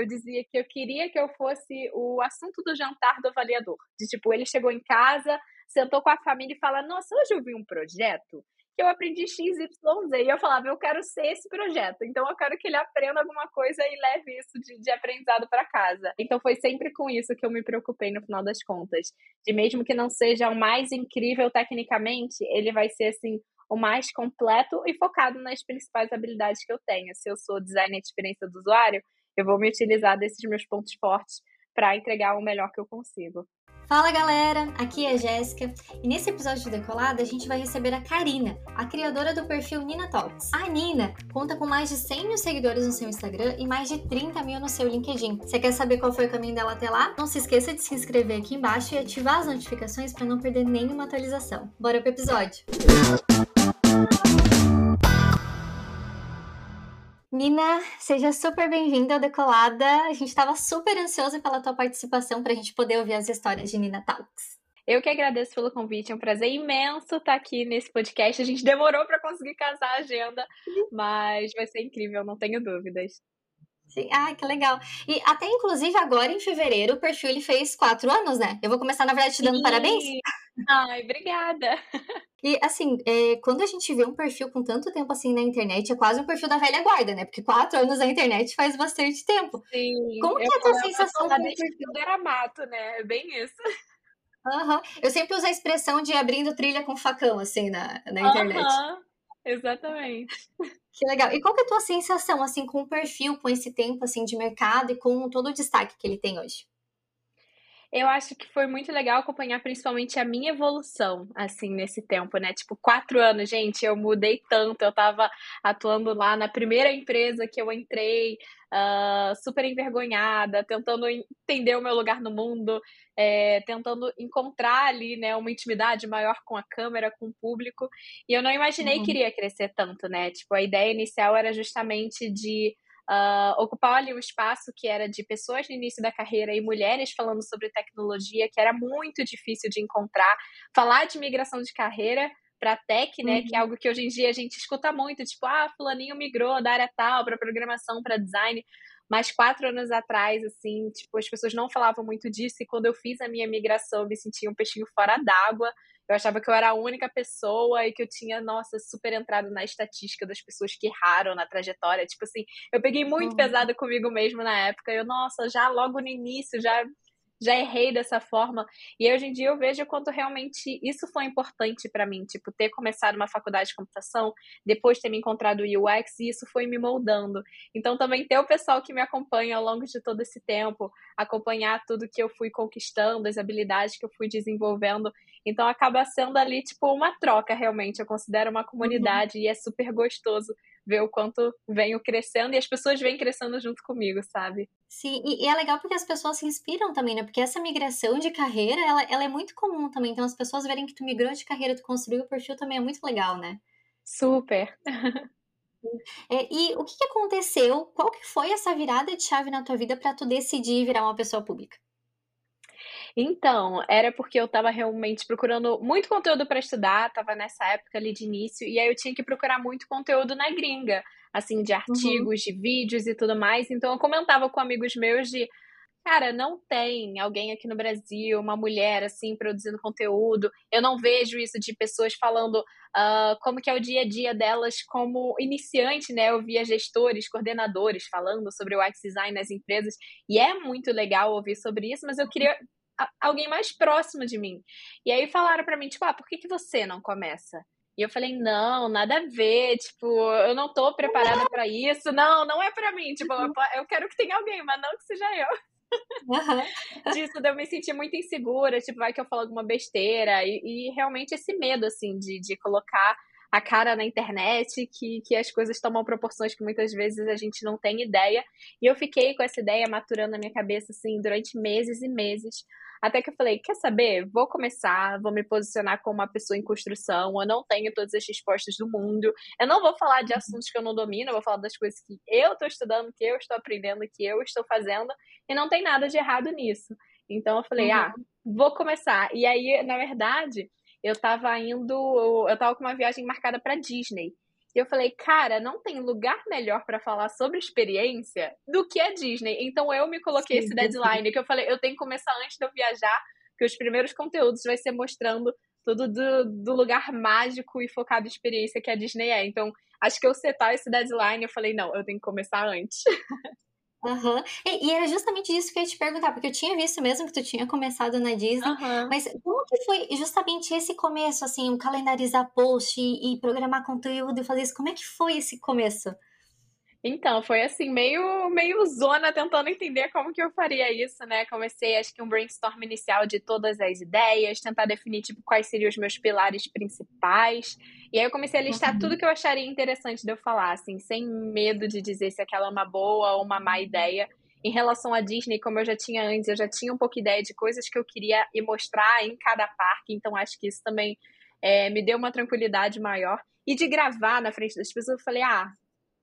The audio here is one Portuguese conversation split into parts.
eu dizia que eu queria que eu fosse o assunto do jantar do avaliador. De tipo, ele chegou em casa, sentou com a família e fala: Nossa, hoje eu vi um projeto que eu aprendi XYZ. E eu falava, eu quero ser esse projeto. Então eu quero que ele aprenda alguma coisa e leve isso de, de aprendizado para casa. Então foi sempre com isso que eu me preocupei no final das contas. De mesmo que não seja o mais incrível tecnicamente, ele vai ser assim o mais completo e focado nas principais habilidades que eu tenho. Se eu sou designer de experiência do usuário, eu vou me utilizar desses meus pontos fortes para entregar o melhor que eu consigo. Fala galera, aqui é Jéssica e nesse episódio de Decolada a gente vai receber a Karina, a criadora do perfil Nina Talks. A Nina conta com mais de 100 mil seguidores no seu Instagram e mais de 30 mil no seu LinkedIn. Você quer saber qual foi o caminho dela até lá? Não se esqueça de se inscrever aqui embaixo e ativar as notificações para não perder nenhuma atualização. Bora pro episódio! Nina, seja super bem-vinda ao Decolada. A gente estava super ansiosa pela tua participação para a gente poder ouvir as histórias de Nina Talks. Eu que agradeço pelo convite, é um prazer imenso estar aqui nesse podcast. A gente demorou para conseguir casar a agenda, mas vai ser incrível, não tenho dúvidas. Sim. Ai, que legal. E até, inclusive, agora em fevereiro, o perfil ele fez quatro anos, né? Eu vou começar, na verdade, te dando Sim. parabéns. Ai, obrigada. E assim, é, quando a gente vê um perfil com tanto tempo assim na internet, é quase um perfil da velha guarda, né? Porque quatro anos na internet faz bastante tempo. Sim. Como que é a tua sensação com o perfil? Era mato, né? É bem isso. Uhum. Eu sempre uso a expressão de abrindo trilha com facão, assim, na, na internet. Uhum. Exatamente. Que legal. E qual que é a tua sensação, assim, com o perfil, com esse tempo, assim, de mercado e com todo o destaque que ele tem hoje? Eu acho que foi muito legal acompanhar principalmente a minha evolução, assim, nesse tempo, né? Tipo, quatro anos, gente, eu mudei tanto. Eu tava atuando lá na primeira empresa que eu entrei, uh, super envergonhada, tentando entender o meu lugar no mundo, é, tentando encontrar ali, né, uma intimidade maior com a câmera, com o público. E eu não imaginei uhum. que iria crescer tanto, né? Tipo, a ideia inicial era justamente de uh, ocupar ali um espaço que era de pessoas no início da carreira e mulheres falando sobre tecnologia, que era muito difícil de encontrar. Falar de migração de carreira para tech, né, uhum. que é uhum. algo que hoje em dia a gente escuta muito, tipo, ah, fulaninho migrou da área tal para programação, para design. Mas quatro anos atrás, assim, tipo, as pessoas não falavam muito disso. E quando eu fiz a minha migração, eu me sentia um peixinho fora d'água. Eu achava que eu era a única pessoa e que eu tinha, nossa, super entrado na estatística das pessoas que erraram na trajetória. Tipo assim, eu peguei muito uhum. pesado comigo mesmo na época. Eu, nossa, já logo no início, já já errei dessa forma. E hoje em dia eu vejo quanto realmente isso foi importante para mim, tipo, ter começado uma faculdade de computação, depois ter me encontrado o UX, e isso foi me moldando. Então também ter o pessoal que me acompanha ao longo de todo esse tempo, acompanhar tudo que eu fui conquistando, as habilidades que eu fui desenvolvendo. Então acaba sendo ali, tipo, uma troca realmente. Eu considero uma comunidade uhum. e é super gostoso ver o quanto venho crescendo e as pessoas vêm crescendo junto comigo, sabe? Sim, e, e, é legal porque as pessoas se inspiram também, né? Porque essa migração de carreira, ela, ela é muito comum também. Então, as pessoas verem que tu migrou de carreira, tu construiu o perfil também é muito legal, né? Super! É, e o que, que aconteceu? Qual que foi essa virada de chave na tua vida para tu decidir virar uma pessoa pública? Então, era porque eu estava realmente procurando muito conteúdo para estudar, estava nessa época ali de início, e aí eu tinha que procurar muito conteúdo na gringa, assim, de uhum. artigos, uhum. de vídeos e tudo mais. Então eu comentava com amigos meus de cara, não tem alguém aqui no Brasil, uma mulher assim, produzindo conteúdo. Eu não vejo isso de pessoas falando uh, como que é o dia a dia delas como iniciante, né? Eu via gestores, coordenadores falando sobre o UX design nas empresas, e é muito legal ouvir sobre isso, mas eu queria alguém mais próximo de mim. E aí falaram para mim, tipo, ah, por que, que você não começa? E eu falei, não, nada a ver, tipo, eu não tô preparada para isso, não, não é para mim, tipo, eu, quero que tenha alguém, mas não que seja eu. Uhum. Disso eu me senti muito insegura, tipo, vai que eu falo alguma besteira, e, e realmente esse medo, assim, de, de colocar a cara na internet, que, que as coisas tomam proporções que muitas vezes a gente não tem ideia. E eu fiquei com essa ideia maturando na minha cabeça, assim, durante meses e meses. Até que eu falei, quer saber? Vou começar, vou me posicionar como uma pessoa em construção, eu não tenho todas as respostas do mundo, eu não vou falar de assuntos que eu não domino, eu vou falar das coisas que eu estou estudando, que eu estou aprendendo, que eu estou fazendo, e não tem nada de errado nisso. Então eu falei, uhum. ah, vou começar. E aí, na verdade, eu tava indo, eu tava com uma viagem marcada para Disney. E eu falei, cara, não tem lugar melhor para falar sobre experiência do que a Disney. Então eu me coloquei Sim, esse deadline, que eu falei, eu tenho que começar antes de eu viajar, que os primeiros conteúdos vai ser mostrando tudo do, do lugar mágico e focado em experiência que a Disney é. Então, acho que eu setar esse deadline, eu falei, não, eu tenho que começar antes. E, e, era justamente isso que eu ia te perguntar, porque eu tinha visto mesmo que tu tinha começado na Disney, uhum. mas como que foi justamente esse começo, assim, calendarizar post e, e programar conteúdo e fazer isso? Como é que foi esse começo? Então, foi assim, meio, meio zona tentando entender como que eu faria isso, né? Comecei, acho que um brainstorm inicial de todas as ideias, tentar definir, tipo, quais seriam os meus pilares principais. E aí eu comecei a listar uhum. tudo que eu acharia interessante de eu falar, assim, sem medo de dizer se aquela é uma boa ou uma má ideia. Em relação à Disney, como eu já tinha antes, eu já tinha um pouco ideia de coisas que eu queria ir mostrar em cada parque, então acho que isso também é, me deu uma tranquilidade maior. E de gravar na frente das pessoas, eu falei, ah,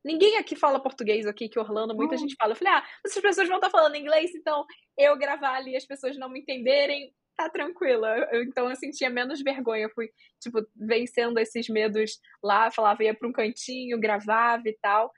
Ninguém aqui fala português aqui, que Orlando, muita gente fala. Eu falei, ah, essas pessoas vão estar falando inglês, então eu gravar ali as pessoas não me entenderem, tá tranquila. Eu, então eu sentia menos vergonha. Eu fui, tipo, vencendo esses medos lá, falava, ia para um cantinho, gravava e tal.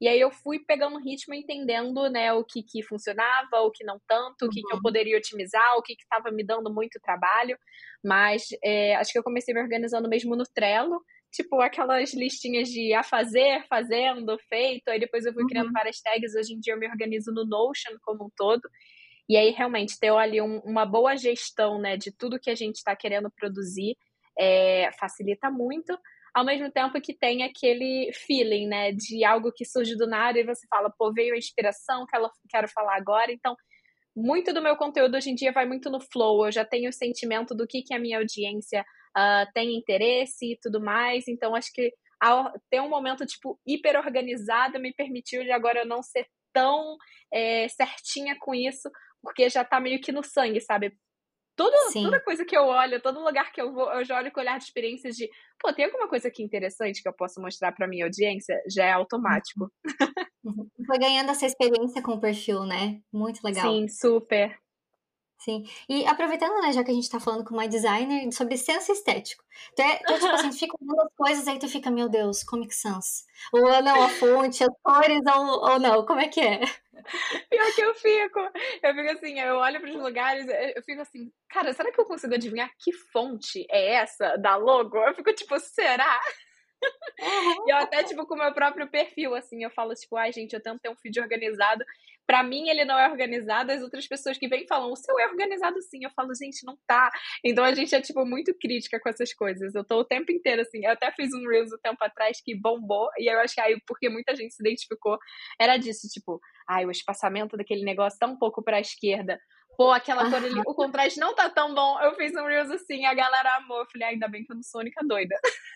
E aí eu fui pegando ritmo, entendendo, né, o que que funcionava, o que não tanto, uhum. o que, que eu uhum. poderia otimizar, o que que estava me dando muito trabalho. Mas é, acho que eu comecei me organizando mesmo no Trello tipo, aquelas listinhas de a fazer, fazendo, feito. Aí depois eu fui criando uhum. várias tags. Hoje em dia eu me organizo no Notion como um todo. E aí, realmente, ter ali um, uma boa gestão, né, de tudo que a gente está querendo produzir é, facilita muito. Ao mesmo tempo que tem aquele feeling, né, de algo que surge do nada e você fala, pô, veio a inspiração, quero, quero falar agora. Então, muito do meu conteúdo hoje em dia vai muito no flow. Eu já tenho o sentimento do que, que a minha audiência uh, tem interesse e tudo mais. Então, acho que ao ter um momento, tipo, hiper organizado me permitiu de agora eu não ser tão é, certinha com isso, porque já tá meio que no sangue, sabe? Tudo, toda coisa que eu olho, todo lugar que eu vou, eu já olho com olhar de experiências de, pô, tem alguma coisa aqui interessante que eu posso mostrar para minha audiência? Já é automático. Uhum. Foi ganhando essa experiência com o perfil, né? Muito legal. Sim, super. Sim. E aproveitando, né, já que a gente tá falando com uma designer sobre senso estético. Tu, é, tu tipo assim, tu fica olhando as coisas aí tu fica, meu Deus, Comic Sans. Ou não, a fonte, as cores, ou, ou não, como é que é? Pior que eu fico. Eu fico assim, eu olho para os lugares, eu fico assim, cara, será que eu consigo adivinhar que fonte é essa da logo? Eu fico tipo, será? Uhum. E eu até, tipo, com o meu próprio perfil, assim, eu falo, tipo, ai, gente, eu tento ter um feed organizado. Pra mim, ele não é organizado, as outras pessoas que vêm falam, o seu é organizado sim. Eu falo, gente, não tá. Então a gente é, tipo, muito crítica com essas coisas. Eu tô o tempo inteiro, assim, eu até fiz um Reels um tempo atrás que bombou, e eu acho que aí, porque muita gente se identificou, era disso, tipo, ai, o espaçamento daquele negócio tá um pouco pra esquerda pô, aquela cor ali, o contraste não tá tão bom. Eu fiz um Reels assim, a galera amou. Eu falei, ainda bem que eu não sou a única doida.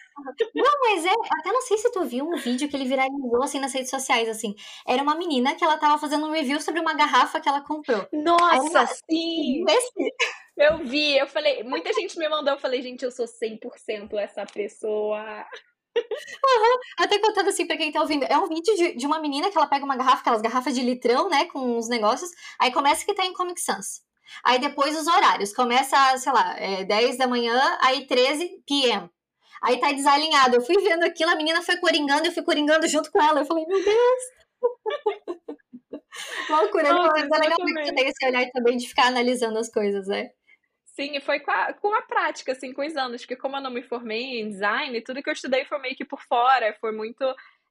Não, mas é, até não sei se tu viu um vídeo que ele viralizou assim nas redes sociais, assim. Era uma menina que ela tava fazendo um review sobre uma garrafa que ela comprou. Nossa, sim! Esse... Eu vi, eu falei, muita gente me mandou, eu falei, gente, eu sou 100% essa pessoa. Uhum. Até contando assim pra quem tá ouvindo, é um vídeo de, de uma menina que ela pega uma garrafa, aquelas garrafas de litrão, né, com os negócios, aí começa que tá em Comic Sans. Aí depois os horários, começa, sei lá, é 10 da manhã, aí 13 p.m. Aí tá desalinhado. Eu fui vendo aquilo, a menina foi coringando, eu fui coringando junto com ela. Eu falei, meu Deus! Loucura, mas é legal que tem esse olhar também de ficar analisando as coisas, né? Sim, e foi com a, com a prática, assim, com os anos, porque como eu não me formei em design, tudo que eu estudei foi meio que por fora, foi muito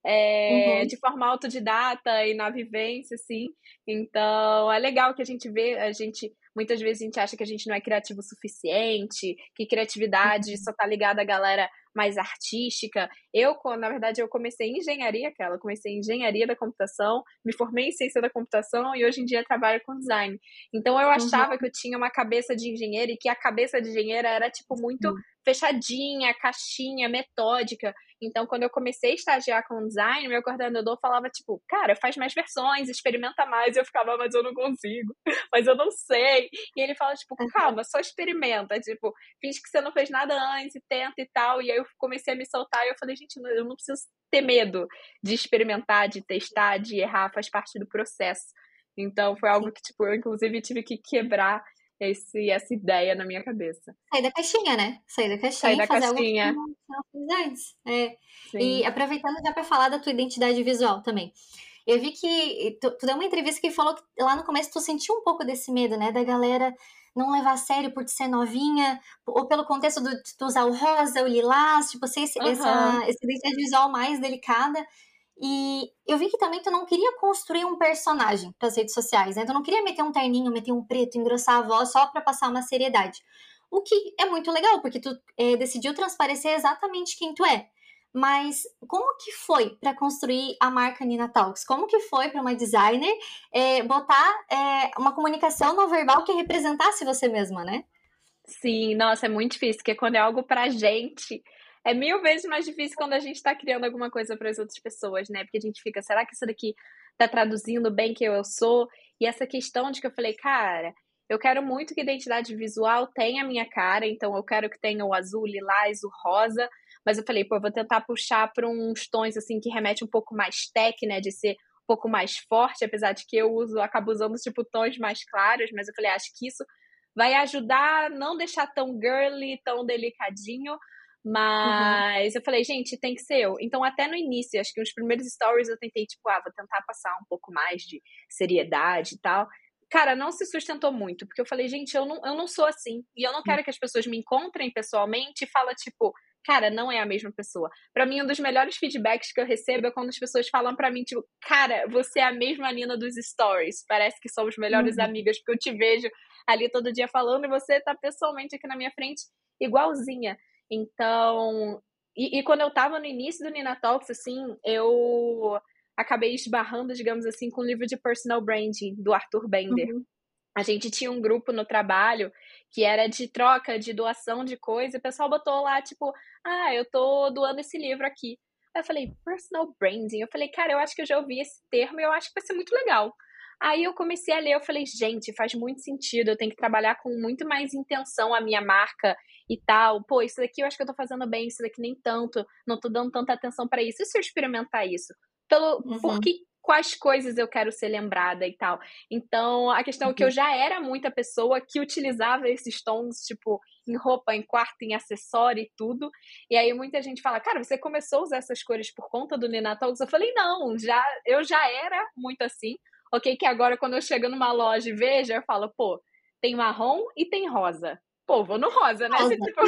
é, uhum. de forma autodidata e na vivência, assim. Então, é legal que a gente vê, a gente muitas vezes a gente acha que a gente não é criativo o suficiente, que criatividade uhum. só tá ligada à galera mais artística. Eu, na verdade, eu comecei em engenharia, aquela, comecei em engenharia da computação, me formei em ciência da computação e hoje em dia trabalho com design. Então eu achava uhum. que eu tinha uma cabeça de engenheiro e que a cabeça de engenheira era tipo muito fechadinha, caixinha, metódica. Então, quando eu comecei a estagiar com design, meu coordenador falava, tipo, cara, faz mais versões, experimenta mais. Eu ficava, mas eu não consigo, mas eu não sei. E ele fala, tipo, calma, só experimenta. Tipo, finge que você não fez nada antes e tenta e tal. E aí eu comecei a me soltar e eu falei, gente, eu não preciso ter medo de experimentar, de testar, de errar, faz parte do processo. Então, foi algo que, tipo, eu inclusive tive que quebrar esse, essa ideia na minha cabeça. Sair da caixinha, né? Sair da caixinha Sair da fazer caixinha. algo que não fiz antes. É. E aproveitando já para falar da tua identidade visual também. Eu vi que tu, tu deu uma entrevista que falou que lá no começo tu sentiu um pouco desse medo, né? Da galera não levar a sério por ser novinha, ou pelo contexto de tu usar o rosa, o lilás, tipo, ser esse, uhum. essa, essa identidade visual mais delicada. E eu vi que também tu não queria construir um personagem para as redes sociais, né? Tu não queria meter um terninho, meter um preto, engrossar a voz só para passar uma seriedade. O que é muito legal, porque tu é, decidiu transparecer exatamente quem tu é. Mas como que foi para construir a marca Nina Talks? Como que foi para uma designer é, botar é, uma comunicação não verbal que representasse você mesma, né? Sim, nossa, é muito difícil, porque quando é algo pra gente, é mil vezes mais difícil quando a gente está criando alguma coisa para as outras pessoas, né? Porque a gente fica, será que isso daqui tá traduzindo bem quem eu sou? E essa questão de que eu falei, cara, eu quero muito que identidade visual tenha a minha cara, então eu quero que tenha o azul, o lilás, o rosa, mas eu falei, pô, eu vou tentar puxar para uns tons assim que remete um pouco mais tech, né, de ser um pouco mais forte, apesar de que eu uso, acabo usando tipo tons mais claros, mas eu falei, acho que isso vai ajudar a não deixar tão girly, tão delicadinho, mas uhum. eu falei, gente, tem que ser eu. Então, até no início, acho que nos primeiros stories eu tentei, tipo, ah, vou tentar passar um pouco mais de seriedade e tal. Cara, não se sustentou muito, porque eu falei, gente, eu não, eu não sou assim. E eu não quero que as pessoas me encontrem pessoalmente e falem, tipo, cara, não é a mesma pessoa. Para mim, um dos melhores feedbacks que eu recebo é quando as pessoas falam para mim, tipo, cara, você é a mesma Nina dos stories. Parece que somos melhores uhum. amigas, porque eu te vejo ali todo dia falando e você tá pessoalmente aqui na minha frente, igualzinha. Então, e, e quando eu tava no início do Nina Talks, assim, eu acabei esbarrando, digamos assim, com o livro de personal branding do Arthur Bender. Uhum. A gente tinha um grupo no trabalho que era de troca, de doação de coisa, e o pessoal botou lá, tipo, ah, eu tô doando esse livro aqui. Aí eu falei, personal branding. Eu falei, cara, eu acho que eu já ouvi esse termo e eu acho que vai ser muito legal. Aí eu comecei a ler, eu falei, gente, faz muito sentido, eu tenho que trabalhar com muito mais intenção a minha marca e tal. Pô, isso daqui eu acho que eu tô fazendo bem, isso daqui nem tanto, não tô dando tanta atenção para isso. E se eu experimentar isso? Pelo, uhum. Por que quais coisas eu quero ser lembrada e tal. Então, a questão uhum. é que eu uhum. já era muita pessoa que utilizava esses tons, tipo, em roupa, em quarto, em acessório e tudo. E aí muita gente fala, cara, você começou a usar essas cores por conta do Nina Talks? Eu falei, não, já, eu já era muito assim. Ok, que agora quando eu chego numa loja e vejo, eu falo, pô, tem marrom e tem rosa. Pô, vou no rosa, né? Rosa. Tipo...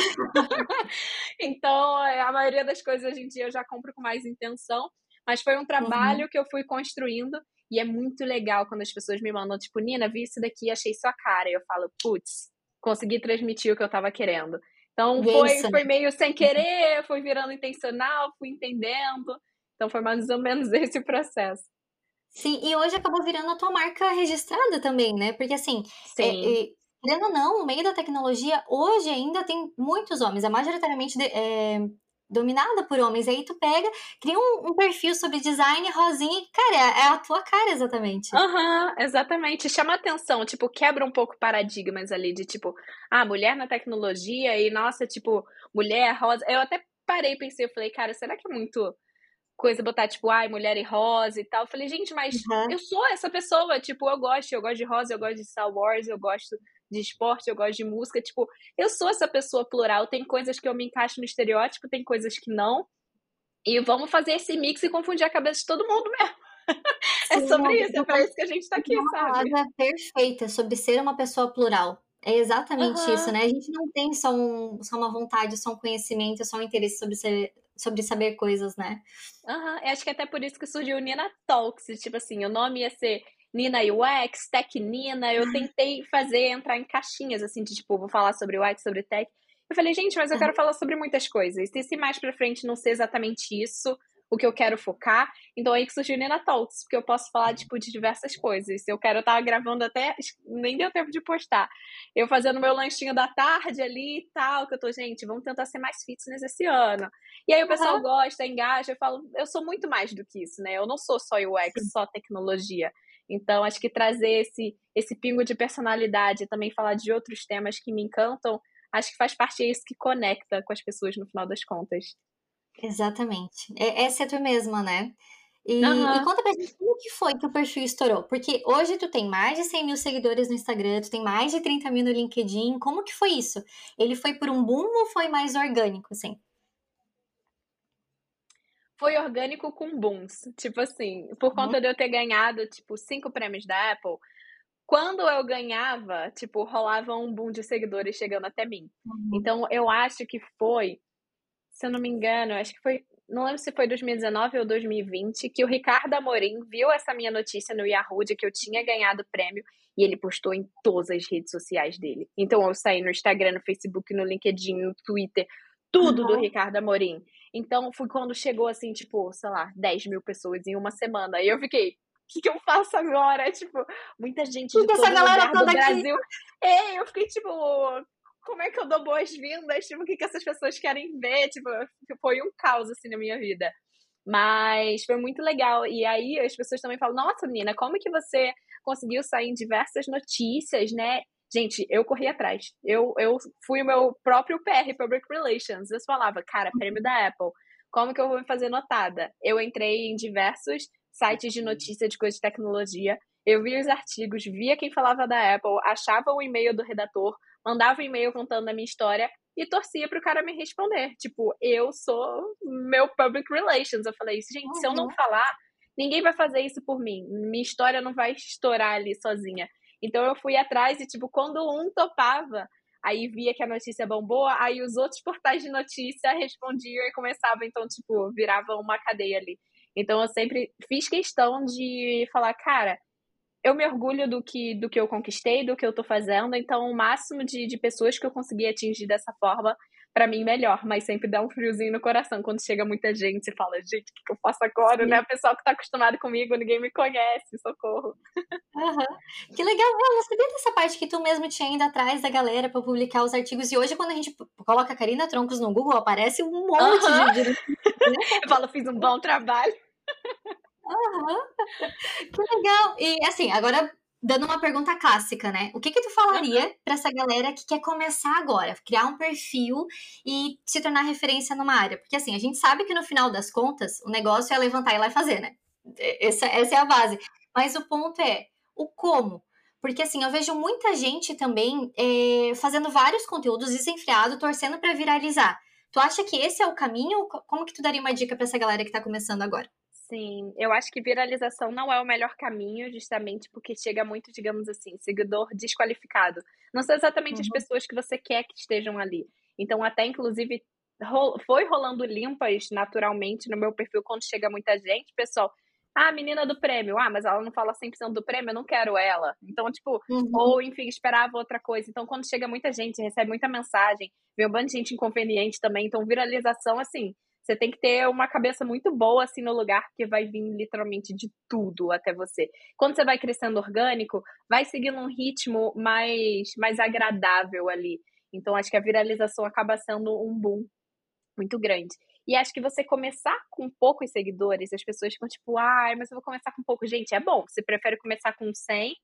então, a maioria das coisas hoje em dia eu já compro com mais intenção. Mas foi um trabalho uhum. que eu fui construindo e é muito legal quando as pessoas me mandam, tipo, Nina, vi isso daqui achei sua cara. E eu falo, putz, consegui transmitir o que eu tava querendo. Então foi, foi meio sem querer, foi virando intencional, fui entendendo. Então foi mais ou menos esse processo. Sim, e hoje acabou virando a tua marca registrada também, né? Porque assim, é, é, querendo ou não, no meio da tecnologia, hoje ainda tem muitos homens, é majoritariamente de, é, dominada por homens. Aí tu pega, cria um, um perfil sobre design rosinha e, cara, é, é a tua cara exatamente. Aham, uhum, exatamente. Chama atenção, tipo, quebra um pouco paradigmas ali de tipo, ah, mulher na tecnologia e, nossa, tipo, mulher rosa. Eu até parei, pensei, eu falei, cara, será que é muito coisa botar, tipo, ai, mulher e rosa e tal. Eu falei, gente, mas uhum. eu sou essa pessoa, tipo, eu gosto, eu gosto de rosa, eu gosto de Star Wars, eu gosto de esporte, eu gosto de música. Tipo, eu sou essa pessoa plural. Tem coisas que eu me encaixo no estereótipo, tem coisas que não. E vamos fazer esse mix e confundir a cabeça de todo mundo mesmo. é Sim, sobre isso, é para isso que a gente está aqui, uma sabe? Uma palavra perfeita sobre ser uma pessoa plural. É exatamente uhum. isso, né? A gente não tem só, um, só uma vontade, só um conhecimento, só um interesse sobre ser, sobre saber coisas, né? Aham, uhum. acho que até por isso que surgiu Nina Talks, tipo assim, o nome ia ser Nina UX, Tech Nina, eu tentei fazer, entrar em caixinhas, assim, de tipo, vou falar sobre UX, sobre Tech. Eu falei, gente, mas eu quero falar sobre muitas coisas. E se mais pra frente não ser exatamente isso, o que eu quero focar, então aí que surgiu o Nina Talks, porque eu posso falar, tipo, de diversas coisas. Eu quero estar tá gravando até, nem deu tempo de postar. Eu fazendo meu lanchinho da tarde ali e tal, que eu tô, gente, vamos tentar ser mais fitness esse ano. E aí o pessoal uhum. gosta, engaja, eu falo, eu sou muito mais do que isso, né? Eu não sou só UX, só tecnologia. Então, acho que trazer esse, esse pingo de personalidade e também falar de outros temas que me encantam, acho que faz parte disso que conecta com as pessoas no final das contas. Exatamente. É, essa é tu mesma, né? E, uhum. e, conta pra gente como que foi que o perfil estourou. Porque hoje tu tem mais de 100 mil seguidores no Instagram, tu tem mais de 30 mil no LinkedIn. Como que foi isso? Ele foi por um boom ou foi mais orgânico, assim? Foi orgânico com booms. Tipo assim, por uhum. conta de eu ter ganhado, tipo, cinco prêmios da Apple, quando eu ganhava, tipo, rolava um boom de seguidores chegando até mim. Uhum. Então, eu acho que foi, se eu não me engano, acho que foi não lembro se foi 2019 ou 2020, que o Ricardo Amorim viu essa minha notícia no Yahoo de que eu tinha ganhado o prêmio e ele postou em todas as redes sociais dele. Então eu saí no Instagram, no Facebook, no LinkedIn, no Twitter, tudo uhum. do Ricardo Amorim. Então foi quando chegou assim, tipo, sei lá, 10 mil pessoas em uma semana. E eu fiquei, o que, que eu faço agora? Tipo, muita gente de todo essa galera lugar do Brasil. É, eu fiquei tipo, como é que eu dou boas-vindas? Tipo, o que, que essas pessoas querem ver? Tipo, foi um caos, assim, na minha vida. Mas foi muito legal. E aí as pessoas também falam, nossa, menina, como que você conseguiu sair em diversas notícias, né? Gente, eu corri atrás. Eu, eu fui o meu próprio PR, Public Relations. Eu falava, cara, prêmio da Apple. Como que eu vou me fazer notada? Eu entrei em diversos sites de notícia de coisas de tecnologia. Eu via os artigos, via quem falava da Apple, achava o e-mail do redator, mandava um e-mail contando a minha história e torcia para o cara me responder. Tipo, eu sou meu public relations. Eu falei isso, gente, uhum. se eu não uhum. falar, ninguém vai fazer isso por mim. Minha história não vai estourar ali sozinha. Então eu fui atrás e, tipo, quando um topava, aí via que a notícia bombou, aí os outros portais de notícia respondiam e começava, então, tipo, virava uma cadeia ali. Então eu sempre fiz questão de falar, cara, eu me orgulho do que, do que eu conquistei, do que eu tô fazendo, então o máximo de, de pessoas que eu consegui atingir dessa forma, para mim, melhor, mas sempre dá um friozinho no coração quando chega muita gente e fala, gente, o que, que eu faço agora, Sim. né? O pessoal que tá acostumado comigo, ninguém me conhece, socorro. Uhum. Que legal, eu não sabia dessa parte que tu mesmo tinha indo atrás da galera para publicar os artigos, e hoje quando a gente coloca a Karina Troncos no Google, aparece um monte uhum. de... eu falo, fiz um bom trabalho. Uhum. Que legal. E assim, agora dando uma pergunta clássica, né? O que que tu falaria uhum. para essa galera que quer começar agora, criar um perfil e se tornar referência numa área? Porque assim, a gente sabe que no final das contas, o negócio é levantar e lá fazer, né? Essa, essa é a base. Mas o ponto é o como. Porque assim, eu vejo muita gente também é, fazendo vários conteúdos desenfreado, torcendo para viralizar. Tu acha que esse é o caminho? Como que tu daria uma dica para essa galera que tá começando agora? Sim, eu acho que viralização não é o melhor caminho, justamente porque chega muito, digamos assim, seguidor desqualificado. Não são exatamente uhum. as pessoas que você quer que estejam ali. Então, até inclusive, foi rolando limpas naturalmente no meu perfil quando chega muita gente, pessoal. Ah, menina do prêmio. Ah, mas ela não fala 100% do prêmio, eu não quero ela. Então, tipo, uhum. ou enfim, esperava outra coisa. Então, quando chega muita gente, recebe muita mensagem, vê um bando de gente inconveniente também. Então, viralização, assim, você tem que ter uma cabeça muito boa assim no lugar, porque vai vir literalmente de tudo até você. Quando você vai crescendo orgânico, vai seguindo um ritmo mais, mais agradável ali. Então, acho que a viralização acaba sendo um boom muito grande. E acho que você começar com poucos seguidores, as pessoas ficam tipo, ai, mas eu vou começar com pouco. Gente, é bom. Você prefere começar com 100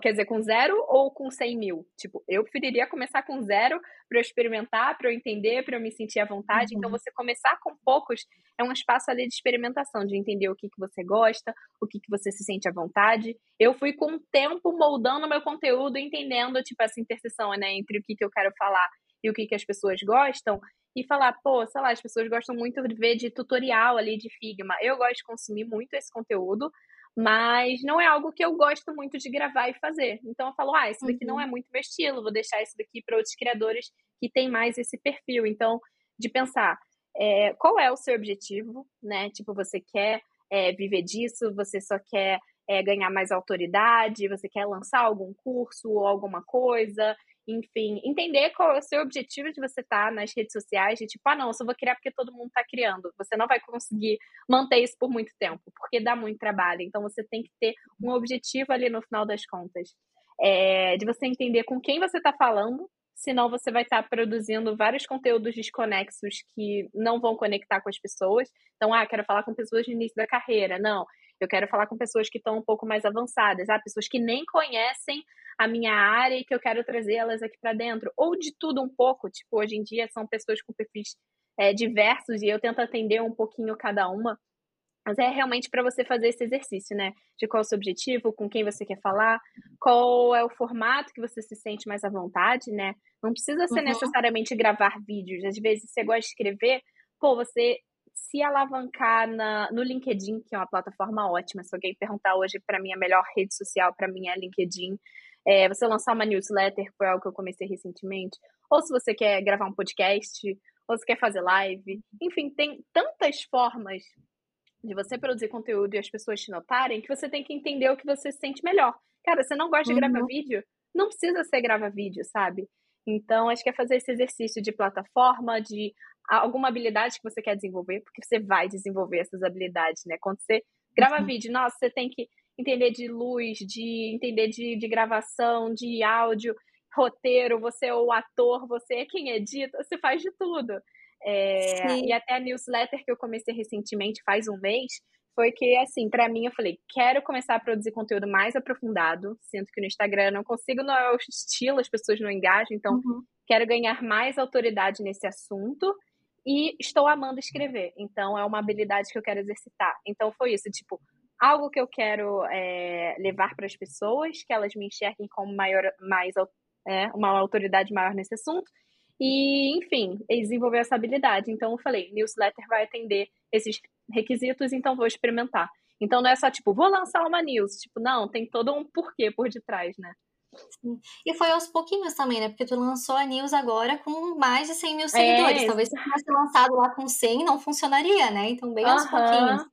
quer dizer, com zero ou com 100 mil? Tipo, eu preferiria começar com zero para eu experimentar, para eu entender, para eu me sentir à vontade. Então, uhum. Então, você começar com poucos é um espaço ali de experimentação, de entender o que, que você gosta, o que, que você se sente à vontade. Eu fui com o tempo moldando meu conteúdo, entendendo, tipo, essa interseção, né, entre o que, que eu quero falar e o que, que as pessoas gostam. E falar, pô, sei lá, as pessoas gostam muito de ver de tutorial ali de Figma. Eu gosto de consumir muito esse conteúdo, mas não é algo que eu gosto muito de gravar e fazer. Então eu falo, ah, esse daqui uhum. não é muito meu estilo, vou deixar esse daqui para outros criadores que têm mais esse perfil. Então, de pensar é, qual é o seu objetivo, né? Tipo, você quer é, viver disso, você só quer é, ganhar mais autoridade, você quer lançar algum curso ou alguma coisa, enfim, entender qual é o seu objetivo de você estar tá nas redes sociais, de tipo, ah, não, eu só vou criar porque todo mundo está criando. Você não vai conseguir manter isso por muito tempo, porque dá muito trabalho. Então, você tem que ter um objetivo ali no final das contas. É, de você entender com quem você está falando, senão você vai estar tá produzindo vários conteúdos desconexos que não vão conectar com as pessoas. Então, ah, quero falar com pessoas no início da carreira. Não, eu quero falar com pessoas que estão um pouco mais avançadas, ah, pessoas que nem conhecem a minha área e que eu quero trazer elas aqui para dentro. Ou de tudo um pouco, tipo, hoje em dia são pessoas com perfis é, diversos e eu tento atender um pouquinho cada uma. Mas é realmente para você fazer esse exercício, né? De qual é o seu objetivo, com quem você quer falar, qual é o formato que você se sente mais à vontade, né? Não precisa ser uhum. necessariamente gravar vídeos. Às vezes você gosta de escrever, pô, você se alavancar na, no LinkedIn, que é uma plataforma ótima. Se alguém perguntar hoje para mim a melhor rede social para mim é LinkedIn. É, você lançar uma newsletter, que foi algo que eu comecei recentemente. Ou se você quer gravar um podcast, ou se quer fazer live. Enfim, tem tantas formas de você produzir conteúdo e as pessoas te notarem, que você tem que entender o que você se sente melhor. Cara, você não gosta de gravar uhum. vídeo? Não precisa ser gravar vídeo, sabe? Então, acho que é fazer esse exercício de plataforma, de alguma habilidade que você quer desenvolver, porque você vai desenvolver essas habilidades, né? Quando você grava uhum. vídeo, nossa, você tem que entender de luz, de entender de, de gravação, de áudio, roteiro, você é o ator, você é quem edita, você faz de tudo. É, e até a newsletter que eu comecei recentemente, faz um mês, foi que, assim, para mim, eu falei, quero começar a produzir conteúdo mais aprofundado. Sinto que no Instagram eu não consigo, não é o estilo, as pessoas não engajam, então uhum. quero ganhar mais autoridade nesse assunto. E estou amando escrever, então é uma habilidade que eu quero exercitar. Então foi isso, tipo, algo que eu quero é, levar para as pessoas, que elas me enxerguem como maior, mais, é, uma autoridade maior nesse assunto, e, enfim, desenvolver essa habilidade. Então, eu falei, newsletter vai atender esses requisitos, então vou experimentar. Então, não é só, tipo, vou lançar uma news. Tipo, não, tem todo um porquê por detrás, né? Sim. E foi aos pouquinhos também, né? Porque tu lançou a news agora com mais de 100 mil seguidores. É, Talvez se tivesse lançado lá com 100, não funcionaria, né? Então, bem aos pouquinhos.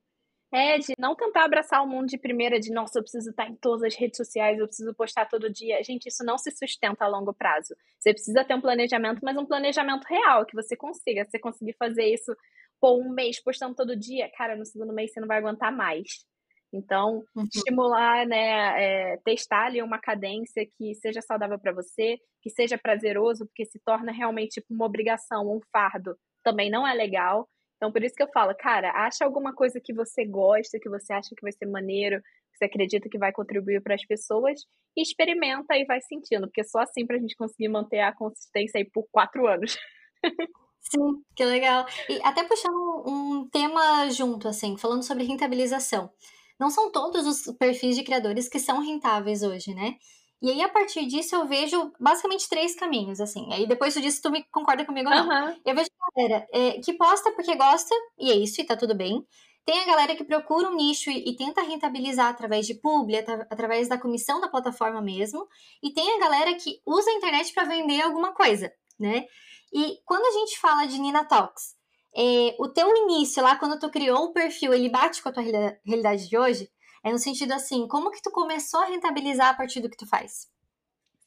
É, de não tentar abraçar o mundo de primeira, de nossa, eu preciso estar em todas as redes sociais, eu preciso postar todo dia. Gente, isso não se sustenta a longo prazo. Você precisa ter um planejamento, mas um planejamento real, que você consiga. Se você conseguir fazer isso por um mês postando todo dia, cara, no segundo mês você não vai aguentar mais. Então, uhum. estimular, né, é, testar ali uma cadência que seja saudável para você, que seja prazeroso, porque se torna realmente tipo, uma obrigação, um fardo, também não é legal. Então, por isso que eu falo, cara, acha alguma coisa que você gosta, que você acha que vai ser maneiro, que você acredita que vai contribuir para as pessoas, e experimenta e vai sentindo, porque só assim para a gente conseguir manter a consistência aí por quatro anos. Sim, que legal. E até puxando um tema junto, assim, falando sobre rentabilização. Não são todos os perfis de criadores que são rentáveis hoje, né? E aí, a partir disso, eu vejo basicamente três caminhos, assim. Aí depois tu disse tu me concorda comigo ou não. Uhum. Eu vejo galera é, que posta porque gosta, e é isso, e tá tudo bem. Tem a galera que procura um nicho e, e tenta rentabilizar através de publi, at através da comissão da plataforma mesmo. E tem a galera que usa a internet para vender alguma coisa, né? E quando a gente fala de Nina Talks, é, o teu início lá, quando tu criou o perfil, ele bate com a tua realidade de hoje? É no sentido assim, como que tu começou a rentabilizar a partir do que tu faz?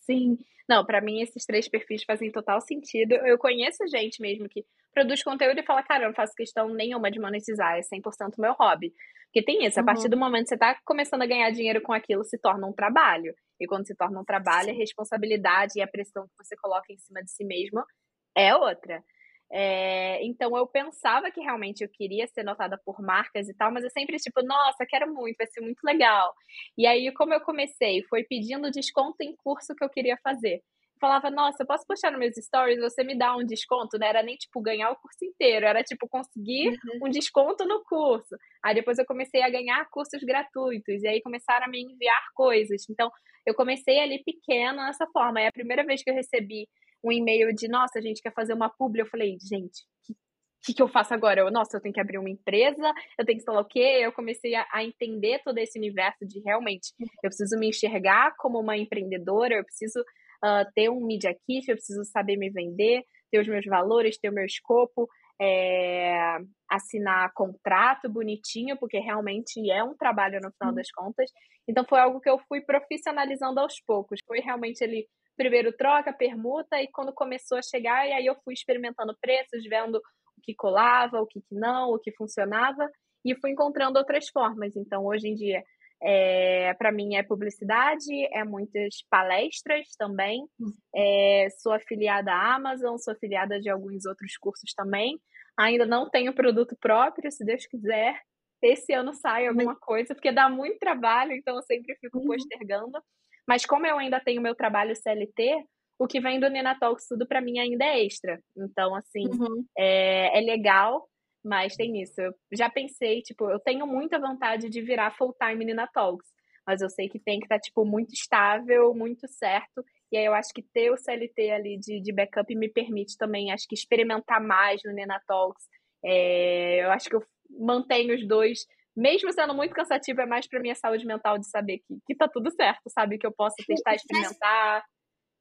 Sim. Não, para mim esses três perfis fazem total sentido. Eu conheço gente mesmo que produz conteúdo e fala, cara, eu não faço questão nenhuma de monetizar, é 100% meu hobby. Porque tem isso, a partir uhum. do momento que você tá começando a ganhar dinheiro com aquilo, se torna um trabalho. E quando se torna um trabalho, a responsabilidade e a pressão que você coloca em cima de si mesmo é outra. É, então eu pensava que realmente eu queria ser notada por marcas e tal, mas eu sempre, tipo, nossa, quero muito, vai ser muito legal. E aí, como eu comecei, foi pedindo desconto em curso que eu queria fazer. Falava, nossa, eu posso postar nos meus stories, você me dá um desconto? Não era nem, tipo, ganhar o curso inteiro, era, tipo, conseguir uhum. um desconto no curso. Aí depois eu comecei a ganhar cursos gratuitos, e aí começaram a me enviar coisas. Então, eu comecei ali pequeno nessa forma. É a primeira vez que eu recebi um e-mail de, nossa, a gente quer fazer uma publi. Eu falei, gente, o que, que, eu faço agora? Eu, nossa, eu tenho que abrir uma empresa, eu tenho que instalar o quê? Eu comecei a, a, entender todo esse universo de realmente, eu preciso me enxergar como uma empreendedora, eu preciso uh, ter um media kit, eu preciso saber me vender, ter os meus valores, ter o meu escopo, é, assinar contrato bonitinho, porque realmente é um trabalho no final das contas. Então foi algo que eu fui profissionalizando aos poucos. Foi realmente ali primeiro troca, permuta, e quando começou a chegar, e aí eu fui experimentando preços, vendo o que colava, o que não, o que funcionava, e fui encontrando outras formas. Então, hoje em dia, é, para mim é publicidade, é muitas palestras também. É, sou afiliada à Amazon, sou afiliada de alguns outros cursos também. Ainda não tenho produto próprio, se Deus quiser. Esse ano sai alguma coisa, porque dá muito trabalho, então eu sempre fico uhum. postergando. Mas como eu ainda tenho meu trabalho CLT, o que vem do Nina Talks tudo para mim ainda é extra. Então, assim, uhum. é, é legal, Mas tem isso. Eu já pensei, tipo, eu tenho muita vontade de virar full-time Nina Talks. Mas eu sei que tem que estar, tá, tipo, muito estável, muito certo. E aí eu acho que ter o CLT ali de, de backup me permite também, acho que experimentar mais no Nina Talks. É, eu acho que eu mantenho os dois, mesmo sendo muito cansativo, é mais para minha saúde mental de saber que, que tá tudo certo, sabe? Que eu posso testar, experimentar.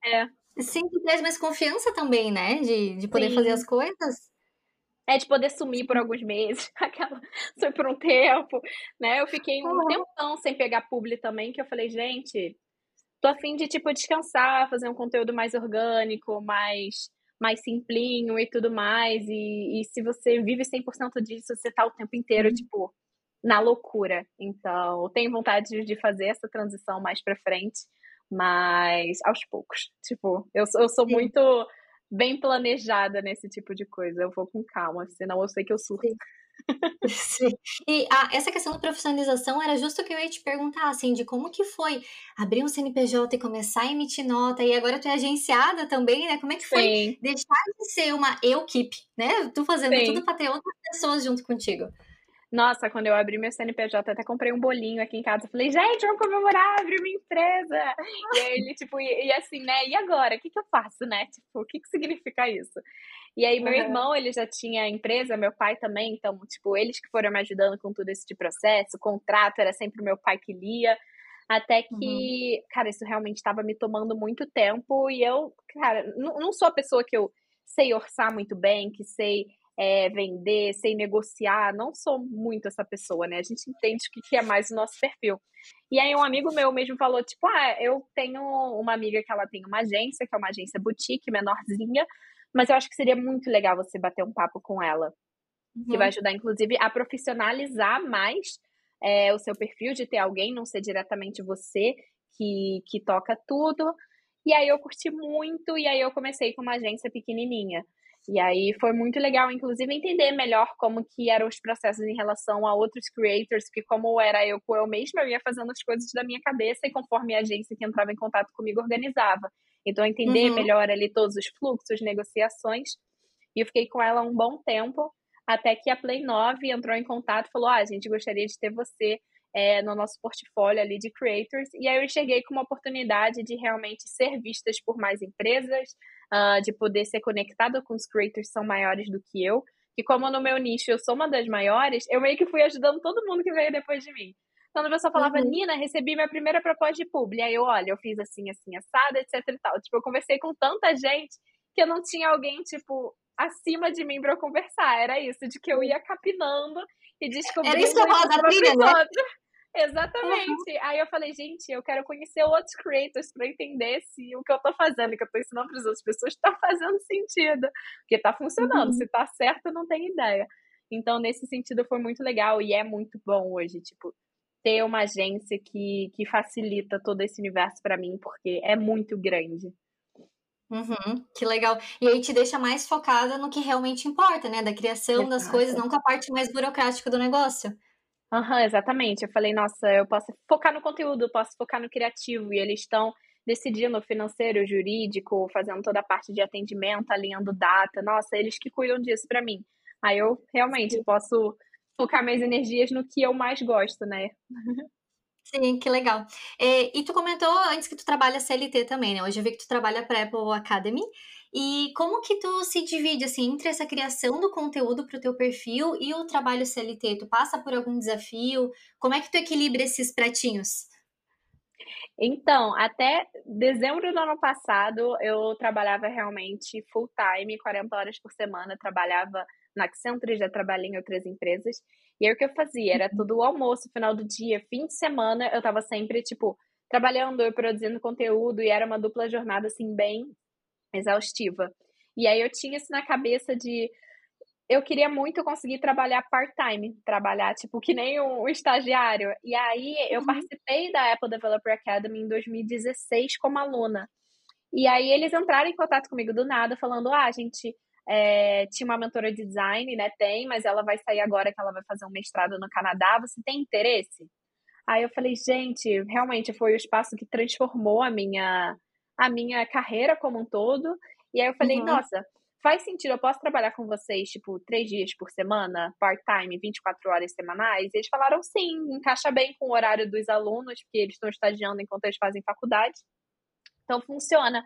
É. Sim, traz mais confiança também, né? De, de poder Sim. fazer as coisas. É, de poder sumir por alguns meses. Aquela foi por um tempo, né? Eu fiquei um tempão sem pegar publi também, que eu falei, gente, tô afim de, tipo, descansar, fazer um conteúdo mais orgânico, mais, mais simplinho e tudo mais. E, e se você vive 100% disso, você tá o tempo inteiro, uhum. tipo, na loucura. Então, eu tenho vontade de fazer essa transição mais pra frente, mas aos poucos. Tipo, eu, eu sou Sim. muito bem planejada nesse tipo de coisa. Eu vou com calma, senão eu sei que eu surto. Sim. Sim. E a, essa questão da profissionalização era justo o que eu ia te perguntar, assim, de como que foi abrir um CNPJ e começar a emitir nota, e agora tu é agenciada também, né? Como é que foi Sim. deixar de ser uma eu-keep, né? Tu fazendo Sim. tudo para ter outras pessoas junto contigo. Nossa, quando eu abri meu CNPJ, até comprei um bolinho aqui em casa. Falei, gente, vamos comemorar, abrir minha empresa. E aí ele, tipo, e, e, assim, né? E agora? O que, que eu faço, né? Tipo, o que, que significa isso? E aí, meu uhum. irmão, ele já tinha empresa, meu pai também. Então, tipo, eles que foram me ajudando com todo esse processo. O contrato era sempre meu pai que lia. Até que, uhum. cara, isso realmente estava me tomando muito tempo. E eu, cara, não, não sou a pessoa que eu sei orçar muito bem, que sei é, vender, sem negociar. Não sou muito essa pessoa, né? A gente entende o que é mais o nosso perfil. E aí um amigo meu mesmo falou, tipo, ah, eu tenho uma amiga que ela tem uma agência, que é uma agência boutique, menorzinha, mas eu acho que seria muito legal você bater um papo com ela. Uhum. Que vai ajudar, inclusive, a profissionalizar mais é, o seu perfil, de ter alguém, não ser diretamente você que, que toca tudo. E aí eu curti muito, e aí eu comecei com uma agência pequenininha. E aí foi muito legal, inclusive, entender melhor como que eram os processos em relação a outros creators, porque como era eu com eu mesma, eu ia fazendo as coisas da minha cabeça e conforme a agência que entrava em contato comigo organizava. Então, entender uhum. melhor ali todos os fluxos, negociações. E eu fiquei com ela um bom tempo, até que a Play 9 entrou em contato e falou: Ah, a gente gostaria de ter você é, no nosso portfólio ali de creators. E aí eu cheguei com uma oportunidade de realmente ser vistas por mais empresas, uh, de poder ser conectada com os creators que são maiores do que eu. E como no meu nicho eu sou uma das maiores, eu meio que fui ajudando todo mundo que veio depois de mim. Quando a pessoa falava, uhum. Nina, recebi minha primeira proposta de publi. Aí eu, olha, eu fiz assim, assim, assada, etc e tal. Tipo, eu conversei com tanta gente que eu não tinha alguém, tipo, acima de mim para conversar. Era isso, de que eu ia capinando e descobrindo. Era isso que eu falava da trilha, né? Exatamente. Uhum. Aí eu falei, gente, eu quero conhecer outros creators para entender se o que eu tô fazendo, que eu tô ensinando para as outras pessoas, tá fazendo sentido. Porque tá funcionando. Uhum. Se tá certo, eu não tenho ideia. Então, nesse sentido, foi muito legal e é muito bom hoje, tipo, ter uma agência que, que facilita todo esse universo para mim, porque é muito grande. Uhum, que legal. E aí te deixa mais focada no que realmente importa, né? Da criação Exato. das coisas, não com a parte mais burocrática do negócio. Aham, exatamente. Eu falei, nossa, eu posso focar no conteúdo, eu posso focar no criativo, e eles estão decidindo o financeiro, o jurídico, fazendo toda a parte de atendimento, alinhando data. Nossa, eles que cuidam disso para mim. Aí eu realmente Sim. posso focar minhas energias no que eu mais gosto, né? Sim, que legal. É, e tu comentou antes que tu trabalha CLT também, né? Hoje eu vi que tu trabalha para Apple Academy. E como que tu se divide assim entre essa criação do conteúdo para o teu perfil e o trabalho CLT? Tu passa por algum desafio? Como é que tu equilibra esses pratinhos? Então, até dezembro do ano passado, eu trabalhava realmente full time, 40 horas por semana, trabalhava na Accenture, já trabalhei em outras empresas. E aí o que eu fazia era uhum. tudo o almoço, final do dia, fim de semana, eu tava sempre, tipo, trabalhando, eu produzindo conteúdo, e era uma dupla jornada, assim, bem exaustiva. E aí eu tinha isso na cabeça de eu queria muito conseguir trabalhar part-time, trabalhar tipo que nem um, estagiário. E aí eu uhum. participei da Apple Developer Academy em 2016 como aluna. E aí eles entraram em contato comigo do nada, falando: ah, a gente é, tinha uma mentora de design, né? Tem, mas ela vai sair agora que ela vai fazer um mestrado no Canadá. Você tem interesse? Aí eu falei, gente, realmente foi o espaço que transformou a minha a minha carreira como um todo. E aí eu falei, uhum. nossa, faz sentido, eu posso trabalhar com vocês, tipo, três dias por semana, part-time, 24 horas semanais? E eles falaram sim, encaixa bem com o horário dos alunos, porque eles estão estagiando enquanto eles fazem faculdade. Então funciona.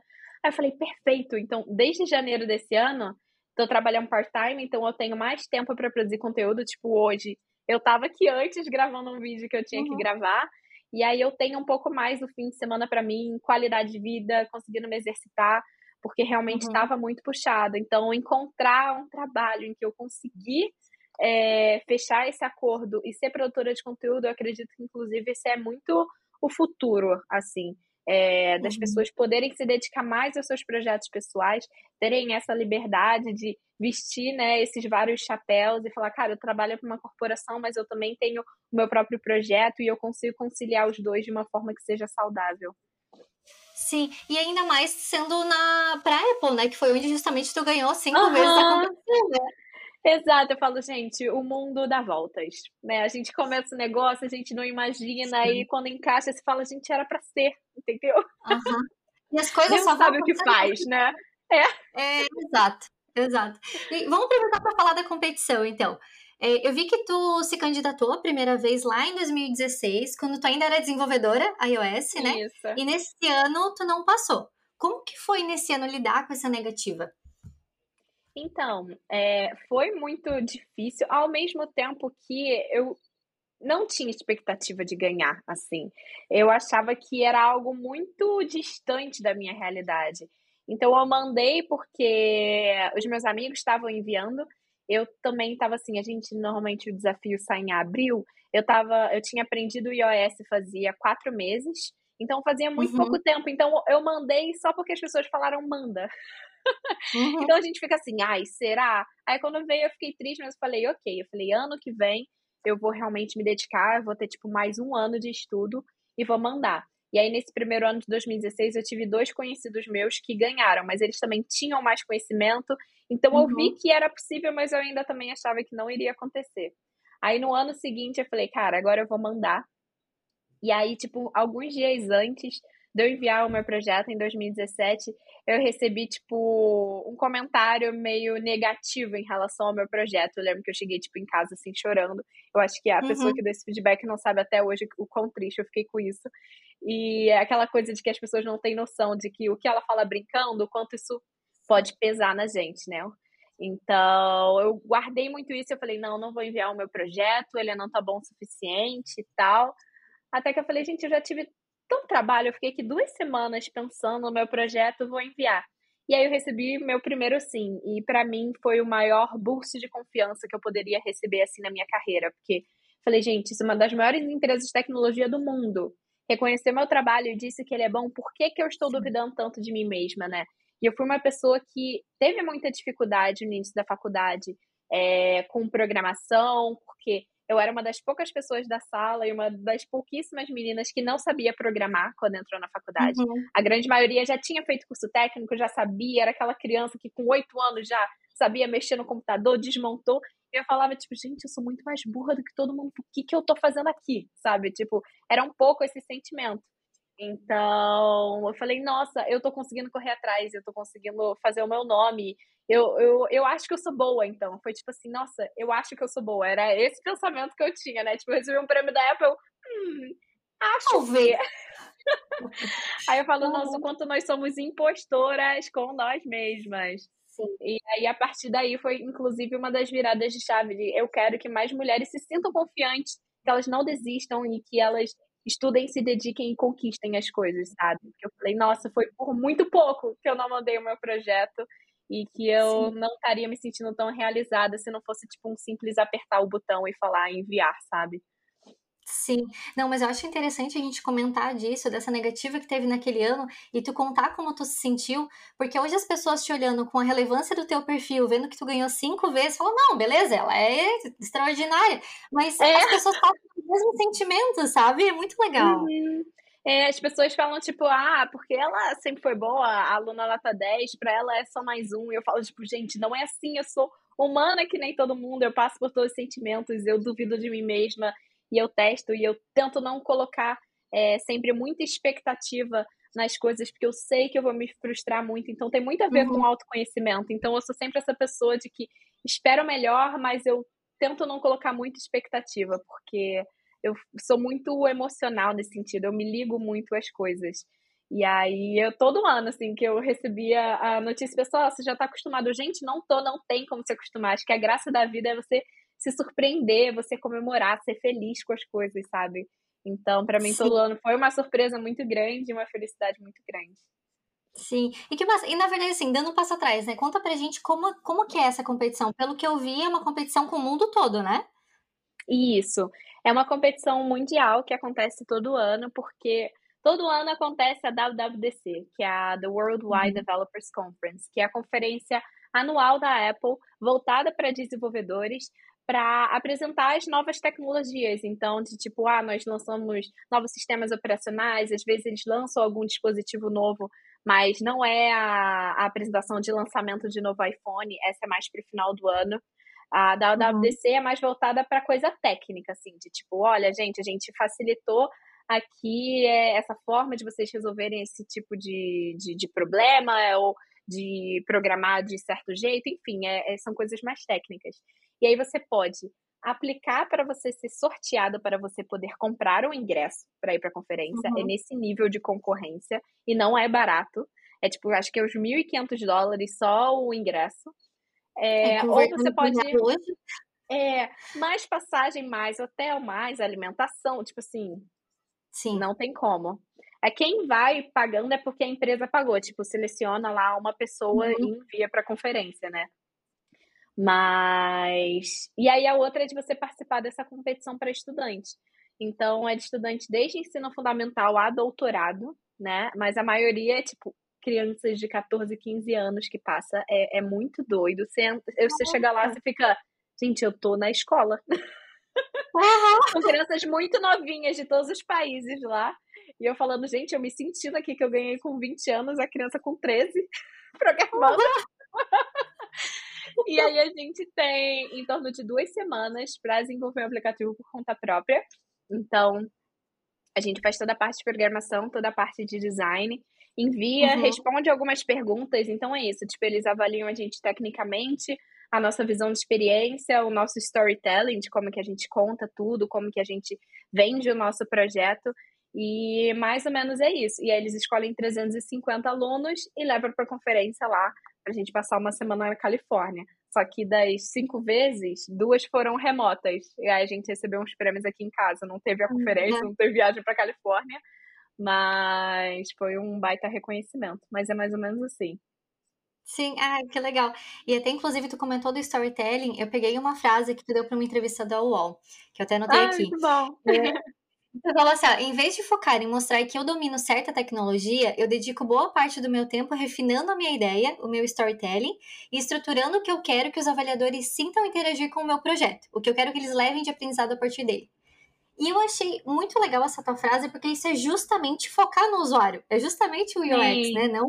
Aí eu falei, perfeito. Então, desde janeiro desse ano, estou trabalhando part-time, então eu tenho mais tempo para produzir conteúdo. Tipo, hoje eu estava aqui antes gravando um vídeo que eu tinha uhum. que gravar. E aí eu tenho um pouco mais o fim de semana para mim, qualidade de vida, conseguindo me exercitar, porque realmente estava uhum. muito puxado. Então, encontrar um trabalho em que eu consegui é, fechar esse acordo e ser produtora de conteúdo, eu acredito que, inclusive, esse é muito o futuro, assim é, das uhum. pessoas poderem se dedicar mais aos seus projetos pessoais, terem essa liberdade de vestir né, esses vários chapéus e falar, cara, eu trabalho para uma corporação, mas eu também tenho o meu próprio projeto e eu consigo conciliar os dois de uma forma que seja saudável. Sim, e ainda mais sendo na pra Apple, né? Que foi onde justamente tu ganhou cinco uhum. vezes a competição, né? Exato, eu falo, gente, o mundo dá voltas, né? A gente começa o negócio, a gente não imagina, Sim. e quando encaixa, você fala, a gente, era para ser, entendeu? Uhum. E as coisas não sabe o que faz, né? É. é exato, exato. E vamos aproveitar para falar da competição, então. É, eu vi que tu se candidatou a primeira vez lá em 2016, quando tu ainda era desenvolvedora iOS, né? Isso. E nesse ano tu não passou. Como que foi nesse ano lidar com essa negativa? Então, é, foi muito difícil, ao mesmo tempo que eu não tinha expectativa de ganhar, assim. Eu achava que era algo muito distante da minha realidade. Então, eu mandei porque os meus amigos estavam enviando. Eu também estava assim, a gente normalmente o desafio sai em abril. Eu tava, eu tinha aprendido o iOS fazia quatro meses, então fazia muito uhum. pouco tempo. Então eu mandei só porque as pessoas falaram manda. Uhum. então a gente fica assim, ai, será? Aí quando veio eu fiquei triste, mas eu falei, ok. Eu falei, ano que vem eu vou realmente me dedicar, eu vou ter tipo mais um ano de estudo e vou mandar. E aí, nesse primeiro ano de 2016, eu tive dois conhecidos meus que ganharam, mas eles também tinham mais conhecimento. Então, uhum. eu vi uhum. que era possível, mas eu ainda também achava que não iria acontecer. Aí, no ano seguinte, eu falei, cara, agora eu vou mandar. E aí, tipo, alguns dias antes, de eu enviar o meu projeto em 2017, eu recebi, tipo, um comentário meio negativo em relação ao meu projeto. Eu lembro que eu cheguei, tipo, em casa, assim, chorando. Eu acho que a uhum. pessoa que deu esse feedback não sabe até hoje o quão triste eu fiquei com isso. E é aquela coisa de que as pessoas não têm noção de que o que ela fala brincando, o quanto isso pode pesar na gente, né? Então, eu guardei muito isso. Eu falei, não, não vou enviar o meu projeto, ele não tá bom o suficiente e tal. Até que eu falei, gente, eu já tive tanto trabalho, eu fiquei aqui duas semanas pensando no meu projeto, vou enviar. E aí eu recebi meu primeiro sim, e para mim foi o maior boost de confiança que eu poderia receber assim na minha carreira, porque falei, gente, isso é uma das maiores empresas de tecnologia do mundo. Reconheceu meu trabalho e disse que ele é bom, por que, que eu estou duvidando tanto de mim mesma, né? E eu fui uma pessoa que teve muita dificuldade no início da faculdade é, com programação, porque eu era uma das poucas pessoas da sala e uma das pouquíssimas meninas que não sabia programar quando entrou na faculdade. Uhum. A grande maioria já tinha feito curso técnico, já sabia, era aquela criança que com oito anos já sabia mexer no computador, desmontou. E eu falava, tipo, gente, eu sou muito mais burra do que todo mundo, o que, que eu tô fazendo aqui? Sabe? Tipo, era um pouco esse sentimento. Então, eu falei, nossa, eu tô conseguindo correr atrás, eu tô conseguindo fazer o meu nome. Eu, eu, eu acho que eu sou boa, então. Foi tipo assim, nossa, eu acho que eu sou boa. Era esse pensamento que eu tinha, né? Tipo, eu recebi um prêmio da Apple, hum, acho ver. aí eu falo, nossa, o quanto nós somos impostoras com nós mesmas. Sim. E aí, a partir daí, foi inclusive uma das viradas de chave de eu quero que mais mulheres se sintam confiantes, que elas não desistam e que elas estudem, se dediquem e conquistem as coisas, sabe? Porque eu falei, nossa, foi por muito pouco que eu não mandei o meu projeto e que eu Sim. não estaria me sentindo tão realizada se não fosse tipo um simples apertar o botão e falar enviar, sabe? Sim, não, mas eu acho interessante a gente comentar disso, dessa negativa que teve naquele ano, e tu contar como tu se sentiu, porque hoje as pessoas te olhando com a relevância do teu perfil, vendo que tu ganhou cinco vezes, falam, não, beleza, ela é extraordinária, mas é. as pessoas passam o mesmo sentimento, sabe? É muito legal. Uhum. É, as pessoas falam, tipo, ah, porque ela sempre foi boa, a aluna nota 10, pra ela é só mais um, e eu falo, tipo, gente, não é assim, eu sou humana que nem todo mundo, eu passo por todos os sentimentos, eu duvido de mim mesma, e eu testo e eu tento não colocar é, sempre muita expectativa nas coisas, porque eu sei que eu vou me frustrar muito. Então tem muito a ver uhum. com autoconhecimento. Então eu sou sempre essa pessoa de que espero o melhor, mas eu tento não colocar muita expectativa, porque eu sou muito emocional nesse sentido, eu me ligo muito às coisas. E aí, eu todo ano, assim, que eu recebia a notícia, pessoal, você já tá acostumado. Gente, não tô, não tem como se acostumar. Acho que a graça da vida é você se surpreender, você comemorar, ser feliz com as coisas, sabe? Então, para mim, Sim. todo ano foi uma surpresa muito grande, uma felicidade muito grande. Sim, e que e na verdade, assim, dando um passo atrás, né? Conta pra gente como, como que é essa competição. Pelo que eu vi, é uma competição com o mundo todo, né? Isso. É uma competição mundial que acontece todo ano, porque todo ano acontece a WWDC, que é a The Worldwide uhum. Developers Conference, que é a conferência anual da Apple voltada para desenvolvedores, para apresentar as novas tecnologias. Então, de tipo, ah, nós lançamos novos sistemas operacionais, às vezes eles lançam algum dispositivo novo, mas não é a, a apresentação de lançamento de novo iPhone, essa é mais para o final do ano. A da WWDC uhum. é mais voltada para coisa técnica, assim, de tipo, olha, gente, a gente facilitou aqui é, essa forma de vocês resolverem esse tipo de, de, de problema ou de programar de certo jeito, enfim, é, é, são coisas mais técnicas. E aí você pode aplicar para você ser sorteado para você poder comprar o ingresso para ir para a conferência. É uhum. É nesse nível de concorrência e não é barato. É tipo, acho que é uns 1.500 dólares só o ingresso. É, é ou você pode. Hoje. É, mais passagem, mais hotel, mais alimentação. Tipo assim. Sim. Não tem como. É quem vai pagando é porque a empresa pagou. Tipo, seleciona lá uma pessoa uhum. e envia para a conferência, né? Mas. E aí a outra é de você participar dessa competição para estudante. Então, é de estudante desde ensino fundamental a doutorado, né? Mas a maioria é, tipo, crianças de 14, 15 anos que passa. É, é muito doido. Você, você chega lá, você fica. Gente, eu tô na escola. Uhum. Com crianças muito novinhas de todos os países lá. E eu falando, gente, eu me sentindo aqui que eu ganhei com 20 anos, a criança com 13, programando. E aí a gente tem em torno de duas semanas para desenvolver o aplicativo por conta própria. Então, a gente faz toda a parte de programação, toda a parte de design, envia, uhum. responde algumas perguntas. Então é isso, tipo, eles avaliam a gente tecnicamente, a nossa visão de experiência, o nosso storytelling, de como que a gente conta tudo, como que a gente vende o nosso projeto. E mais ou menos é isso. E aí eles escolhem 350 alunos e levam para a conferência lá para a gente passar uma semana na Califórnia. Só que das cinco vezes, duas foram remotas. E aí a gente recebeu uns prêmios aqui em casa. Não teve a conferência, uhum. não teve viagem para Califórnia, mas foi um baita reconhecimento. Mas é mais ou menos assim. Sim, ah, que legal. E até, inclusive, tu comentou do storytelling. Eu peguei uma frase que tu deu para uma entrevista da UOL, que eu até anotei ah, aqui. Muito bom. É, eu falo assim, ó, em vez de focar em mostrar que eu domino certa tecnologia, eu dedico boa parte do meu tempo refinando a minha ideia, o meu storytelling, e estruturando o que eu quero que os avaliadores sintam interagir com o meu projeto, o que eu quero que eles levem de aprendizado a partir dele. E eu achei muito legal essa tua frase, porque isso é justamente focar no usuário, é justamente o UX, Sim. né? Não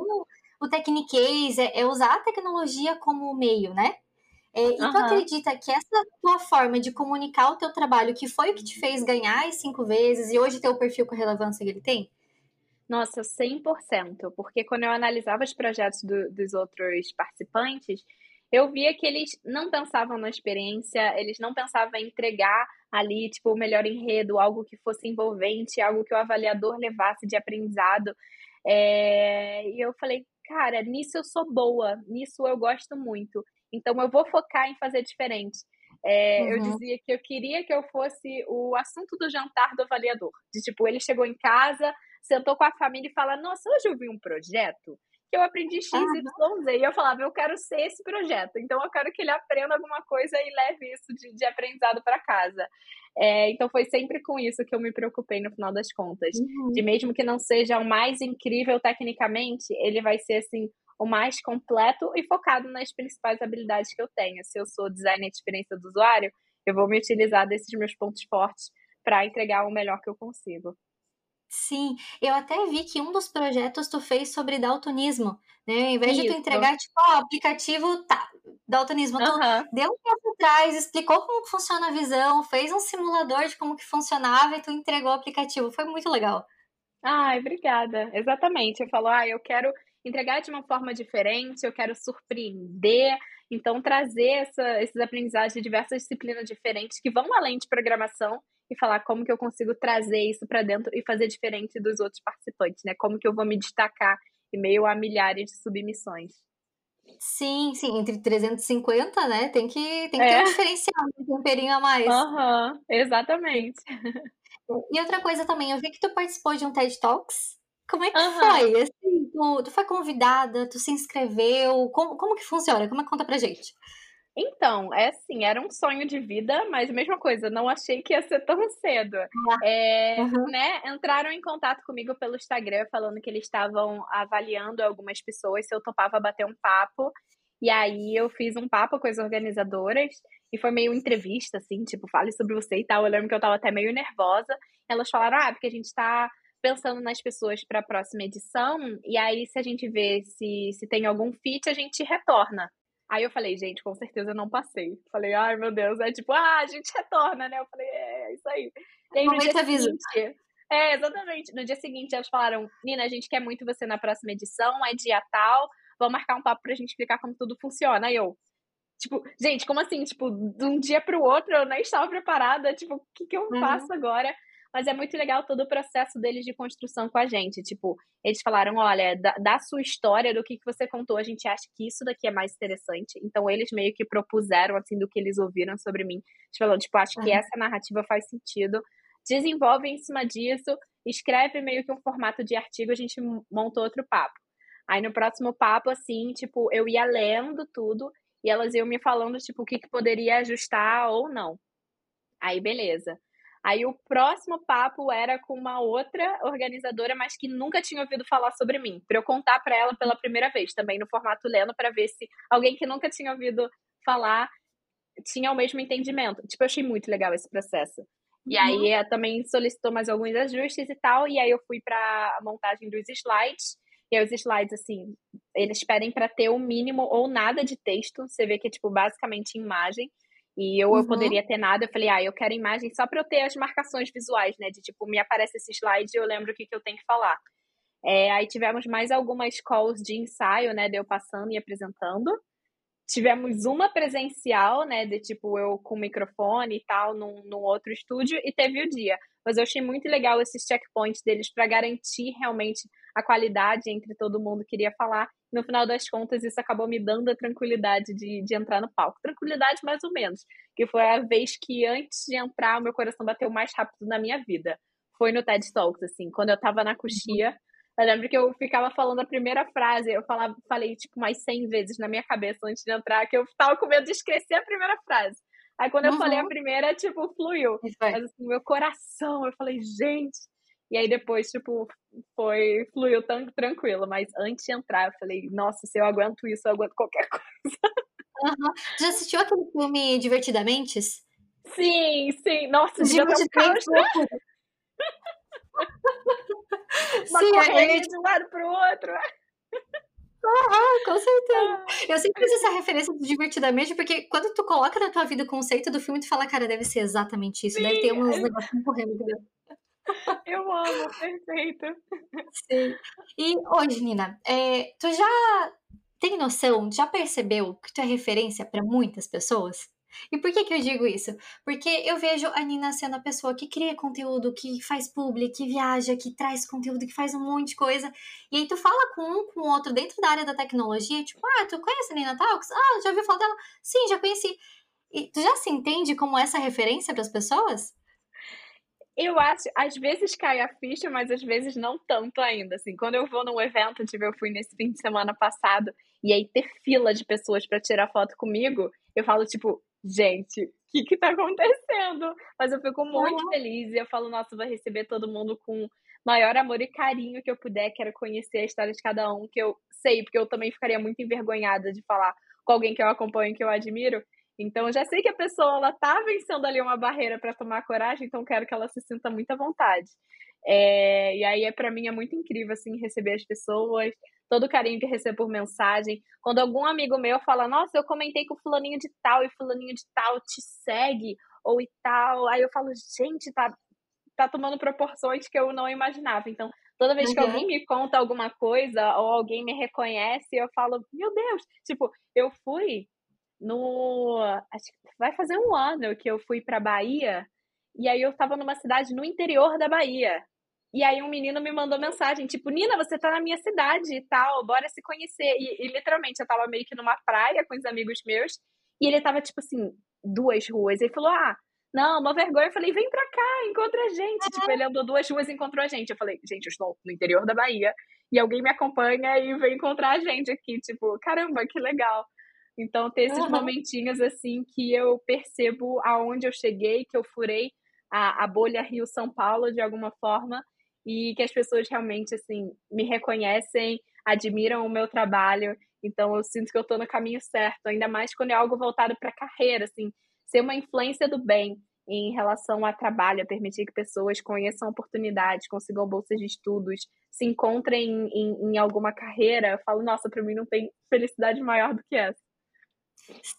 o techniquez, é, é usar a tecnologia como meio, né? É, e uhum. tu acredita que essa tua forma de comunicar o teu trabalho, que foi o que te fez ganhar as cinco vezes e hoje ter o perfil com a relevância que ele tem? Nossa, 100%. Porque quando eu analisava os projetos do, dos outros participantes, eu via que eles não pensavam na experiência, eles não pensavam em entregar ali, tipo, o melhor enredo, algo que fosse envolvente, algo que o avaliador levasse de aprendizado. É... E eu falei, cara, nisso eu sou boa, nisso eu gosto muito. Então eu vou focar em fazer diferente. É, uhum. Eu dizia que eu queria que eu fosse o assunto do jantar do avaliador. De tipo, ele chegou em casa, sentou com a família e fala: Nossa, hoje eu vi um projeto que eu aprendi X, Y, Z. E eu falava: Eu quero ser esse projeto. Então eu quero que ele aprenda alguma coisa e leve isso de, de aprendizado para casa. É, então foi sempre com isso que eu me preocupei no final das contas. Uhum. De mesmo que não seja o mais incrível tecnicamente, ele vai ser assim o mais completo e focado nas principais habilidades que eu tenho. Se eu sou designer de experiência do usuário, eu vou me utilizar desses meus pontos fortes para entregar o melhor que eu consigo. Sim, eu até vi que um dos projetos tu fez sobre daltonismo, né? Ao invés Isso. de tu entregar, tipo, ó, oh, aplicativo, tá, daltonismo, tu deu um passo atrás, explicou como funciona a visão, fez um simulador de como que funcionava e tu entregou o aplicativo. Foi muito legal. Ai, obrigada. Exatamente. Eu falo, ah, eu quero entregar de uma forma diferente, eu quero surpreender. Então, trazer essa, esses aprendizados de diversas disciplinas diferentes que vão além de programação e falar como que eu consigo trazer isso para dentro e fazer diferente dos outros participantes, né? Como que eu vou me destacar em meio a milhares de submissões. Sim, sim, entre 350, né? Tem que, tem que é. ter um diferencial, um temperinho a mais. Uhum, exatamente. E outra coisa também, eu vi que tu participou de um TED Talks. Como é que uhum. foi? Assim, tu, tu, foi convidada, tu se inscreveu? Como, como que funciona? Como é que conta pra gente? Então, é assim, era um sonho de vida, mas mesma coisa, não achei que ia ser tão cedo. Ah, é, uhum. né, entraram em contato comigo pelo Instagram falando que eles estavam avaliando algumas pessoas se eu topava bater um papo. E aí eu fiz um papo com as organizadoras e foi meio entrevista, assim, tipo, fale sobre você e tal. Eu lembro que eu tava até meio nervosa. Elas falaram, ah, porque a gente tá pensando nas pessoas para a próxima edição, e aí se a gente vê se, se tem algum fit, a gente retorna. Aí eu falei, gente, com certeza não passei. Falei, ai meu Deus, é tipo, ah, a gente retorna, né? Eu falei, é, é isso aí. E aí no dia seguinte, é, exatamente. No dia seguinte elas falaram, Nina, a gente quer muito você na próxima edição, é dia tal, vamos marcar um papo pra gente explicar como tudo funciona. Aí eu, tipo, gente, como assim? Tipo, de um dia pro outro eu nem estava preparada, tipo, o que que eu uhum. faço agora? Mas é muito legal todo o processo deles de construção com a gente. Tipo, eles falaram: olha, da, da sua história, do que, que você contou, a gente acha que isso daqui é mais interessante. Então, eles meio que propuseram, assim, do que eles ouviram sobre mim. Eles falaram: tipo, acho que essa narrativa faz sentido. Desenvolve em cima disso, escreve meio que um formato de artigo, a gente monta outro papo. Aí no próximo papo, assim, tipo, eu ia lendo tudo e elas iam me falando, tipo, o que, que poderia ajustar ou não. Aí, beleza. Aí o próximo papo era com uma outra organizadora, mas que nunca tinha ouvido falar sobre mim, para eu contar para ela pela primeira vez, também no formato lendo, para ver se alguém que nunca tinha ouvido falar tinha o mesmo entendimento. Tipo, eu achei muito legal esse processo. E uhum. aí ela também solicitou mais alguns ajustes e tal, e aí eu fui para a montagem dos slides. E aí os slides, assim, eles pedem para ter o mínimo ou nada de texto. Você vê que é, tipo, basicamente imagem. E eu, uhum. eu poderia ter nada. Eu falei, ah, eu quero imagem só para eu ter as marcações visuais, né? De tipo, me aparece esse slide e eu lembro o que, que eu tenho que falar. É, aí tivemos mais algumas calls de ensaio, né? De eu passando e apresentando. Tivemos uma presencial, né? De tipo, eu com microfone e tal, num, num outro estúdio, e teve o dia. Mas eu achei muito legal esses checkpoints deles para garantir realmente a qualidade entre todo mundo que queria falar no final das contas, isso acabou me dando a tranquilidade de, de entrar no palco. Tranquilidade, mais ou menos. Que foi a vez que, antes de entrar, o meu coração bateu mais rápido na minha vida. Foi no TED Talks, assim. Quando eu tava na coxia, eu lembro que eu ficava falando a primeira frase. Eu falava, falei, tipo, mais 100 vezes na minha cabeça antes de entrar, que eu tava com medo de esquecer a primeira frase. Aí, quando eu uhum. falei a primeira, tipo, fluiu. Mas, assim, meu coração, eu falei, gente, e aí depois, tipo, foi, fluiu tão tranquilo. Mas antes de entrar, eu falei, nossa, se eu aguento isso, eu aguento qualquer coisa. Uhum. Já assistiu aquele filme Divertidamente? Sim, sim. Nossa, Divertidamente. Uma sim, corrente de um lado pro outro. Ah, com certeza. Eu sempre fiz essa referência do divertidamente, porque quando tu coloca na tua vida o conceito do filme, tu fala, cara, deve ser exatamente isso. Sim, deve ter uns negócios correndo. Eu amo, perfeito. Sim. E hoje, Nina, é, tu já tem noção, já percebeu que tu é referência para muitas pessoas? E por que, que eu digo isso? Porque eu vejo a Nina sendo a pessoa que cria conteúdo, que faz publi, que viaja, que traz conteúdo, que faz um monte de coisa. E aí tu fala com um, com o outro dentro da área da tecnologia, tipo, ah, tu conhece a Nina Talks? Ah, já ouviu falar dela? Sim, já conheci. E tu já se entende como essa referência para as pessoas? Eu acho, às vezes cai a ficha, mas às vezes não tanto ainda. Assim, quando eu vou num evento, tipo, eu fui nesse fim de semana passado, e aí ter fila de pessoas para tirar foto comigo, eu falo, tipo, gente, o que que tá acontecendo? Mas eu fico muito uhum. feliz e eu falo, nossa, vou receber todo mundo com maior amor e carinho que eu puder. Quero conhecer a história de cada um, que eu sei, porque eu também ficaria muito envergonhada de falar com alguém que eu acompanho, que eu admiro. Então, já sei que a pessoa ela tá vencendo ali uma barreira para tomar coragem, então quero que ela se sinta muito à vontade. É, e aí, é, para mim, é muito incrível, assim, receber as pessoas, todo o carinho que recebo por mensagem. Quando algum amigo meu fala, nossa, eu comentei com fulaninho de tal e fulaninho de tal te segue, ou e tal, aí eu falo, gente, tá, tá tomando proporções que eu não imaginava. Então, Toda vez que uhum. alguém me conta alguma coisa ou alguém me reconhece, eu falo, meu Deus, tipo, eu fui no. Acho que vai fazer um ano que eu fui pra Bahia, e aí eu tava numa cidade no interior da Bahia. E aí um menino me mandou mensagem, tipo, Nina, você tá na minha cidade e tal, bora se conhecer. E, e literalmente eu tava meio que numa praia com os amigos meus, e ele tava, tipo assim, duas ruas. Ele falou, ah, não, uma vergonha. Eu falei, vem pra cá, encontra a gente. Tipo, ele andou duas ruas e encontrou a gente. Eu falei, gente, eu estou no interior da Bahia e alguém me acompanha e vem encontrar a gente aqui. Tipo, caramba, que legal. Então, ter esses uhum. momentinhos assim que eu percebo aonde eu cheguei, que eu furei a, a bolha Rio-São Paulo de alguma forma e que as pessoas realmente assim me reconhecem, admiram o meu trabalho. Então, eu sinto que eu estou no caminho certo, ainda mais quando é algo voltado para a carreira, assim, ser uma influência do bem em relação a trabalho, a permitir que pessoas conheçam oportunidades, consigam bolsas de estudos, se encontrem em, em, em alguma carreira. Eu falo, nossa, para mim não tem felicidade maior do que essa.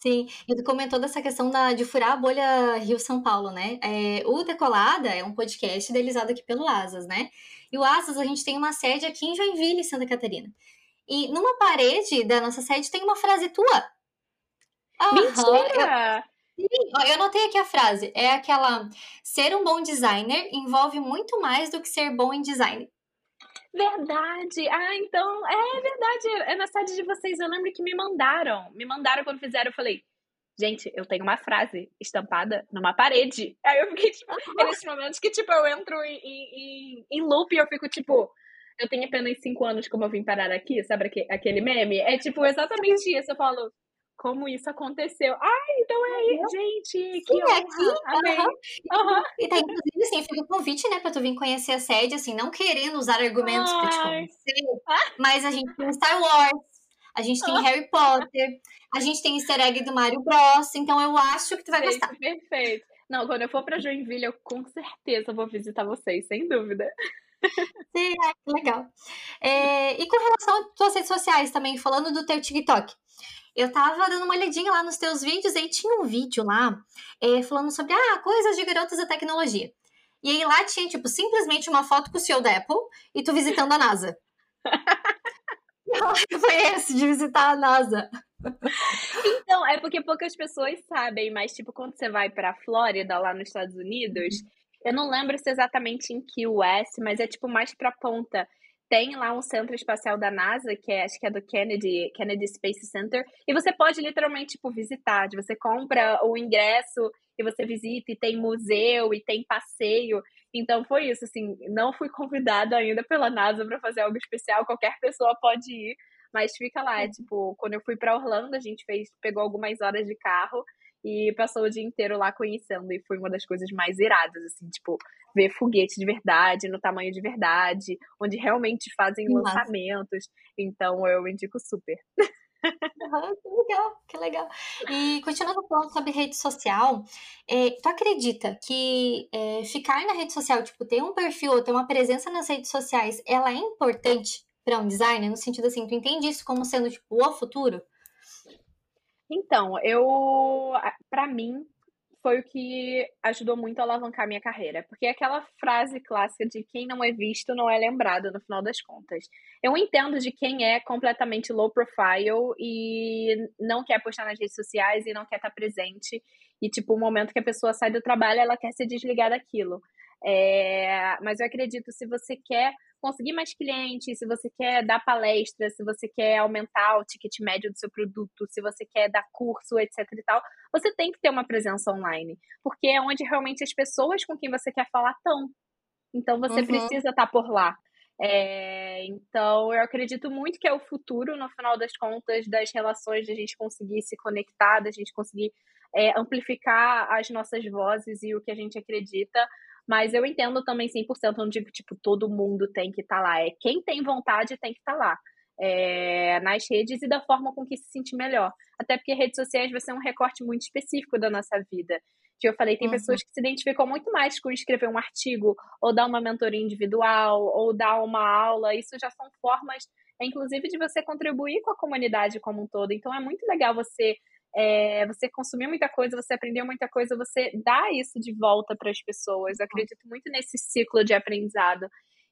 Sim, e tu comentou dessa questão da, de furar a bolha Rio-São Paulo, né? É, o Decolada é um podcast idealizado aqui pelo Asas, né? E o Asas, a gente tem uma sede aqui em Joinville, Santa Catarina. E numa parede da nossa sede tem uma frase tua. Mentira! Eu, sim, eu anotei aqui a frase. É aquela: ser um bom designer envolve muito mais do que ser bom em design. Verdade! Ah, então, é verdade. É na sede de vocês. Eu lembro que me mandaram. Me mandaram quando fizeram. Eu falei, gente, eu tenho uma frase estampada numa parede. Aí eu fiquei, tipo, é nesses momentos que, tipo, eu entro em, em, em loop e eu fico, tipo, eu tenho apenas cinco anos como eu vim parar aqui, sabe aquele meme? É, tipo, exatamente isso. Eu falo, como isso aconteceu. Ai, então é aí, gente, que Sim, honra. Aqui, Amém. Uhum. Uhum. E tá, inclusive, assim, fica o convite, né, pra tu vir conhecer a sede, assim, não querendo usar argumentos Ai. pra te conhecer, mas a gente tem Star Wars, a gente tem Harry Potter, a gente tem easter egg do Mario Bros, então eu acho que tu vai perfeito, gostar. Perfeito. Não, quando eu for pra Joinville, eu com certeza vou visitar vocês, sem dúvida. Sim, é, legal. É, e com relação às tuas redes sociais também, falando do teu TikTok, eu tava dando uma olhadinha lá nos teus vídeos e tinha um vídeo lá é, falando sobre ah, coisas de garotas da tecnologia. E aí lá tinha, tipo, simplesmente uma foto com o CEO da Apple e tu visitando a NASA. Foi esse de visitar a NASA. Então, é porque poucas pessoas sabem, mas tipo, quando você vai pra Flórida, lá nos Estados Unidos, eu não lembro se exatamente em que US, mas é tipo mais pra ponta tem lá um centro espacial da NASA, que é, acho que é do Kennedy, Kennedy Space Center, e você pode literalmente, tipo, visitar. Você compra o ingresso e você visita, e tem museu, e tem passeio. Então foi isso, assim, não fui convidada ainda pela NASA para fazer algo especial, qualquer pessoa pode ir, mas fica lá, é tipo, quando eu fui para Orlando, a gente fez, pegou algumas horas de carro e passou o dia inteiro lá conhecendo. E foi uma das coisas mais iradas, assim, tipo, ver foguete de verdade, no tamanho de verdade, onde realmente fazem Nossa. lançamentos. Então eu indico super. Uhum, que legal, que legal. E continuando falando sobre rede social, é, tu acredita que é, ficar na rede social, tipo, ter um perfil ou ter uma presença nas redes sociais, ela é importante para um designer? No sentido assim, tu entende isso como sendo, tipo, o futuro? Então, eu, para mim, foi o que ajudou muito a alavancar minha carreira. Porque é aquela frase clássica de quem não é visto não é lembrado no final das contas. Eu entendo de quem é completamente low profile e não quer postar nas redes sociais e não quer estar presente. E, tipo, o momento que a pessoa sai do trabalho, ela quer se desligar daquilo. É, mas eu acredito, se você quer conseguir mais clientes, se você quer dar palestra, se você quer aumentar o ticket médio do seu produto, se você quer dar curso, etc e tal, você tem que ter uma presença online, porque é onde realmente as pessoas com quem você quer falar estão. Então você uhum. precisa estar por lá. É, então eu acredito muito que é o futuro, no final das contas, das relações, de a gente conseguir se conectar, da gente conseguir é, amplificar as nossas vozes e o que a gente acredita mas eu entendo também 100%, não digo, tipo, todo mundo tem que estar tá lá. É quem tem vontade tem que estar tá lá. É, nas redes e da forma com que se sentir melhor. Até porque redes sociais vai ser um recorte muito específico da nossa vida. Que eu falei, tem uhum. pessoas que se identificam muito mais com escrever um artigo, ou dar uma mentoria individual, ou dar uma aula. Isso já são formas, inclusive, de você contribuir com a comunidade como um todo. Então é muito legal você é, você consumiu muita coisa, você aprendeu muita coisa, você dá isso de volta para as pessoas. Eu acredito muito nesse ciclo de aprendizado.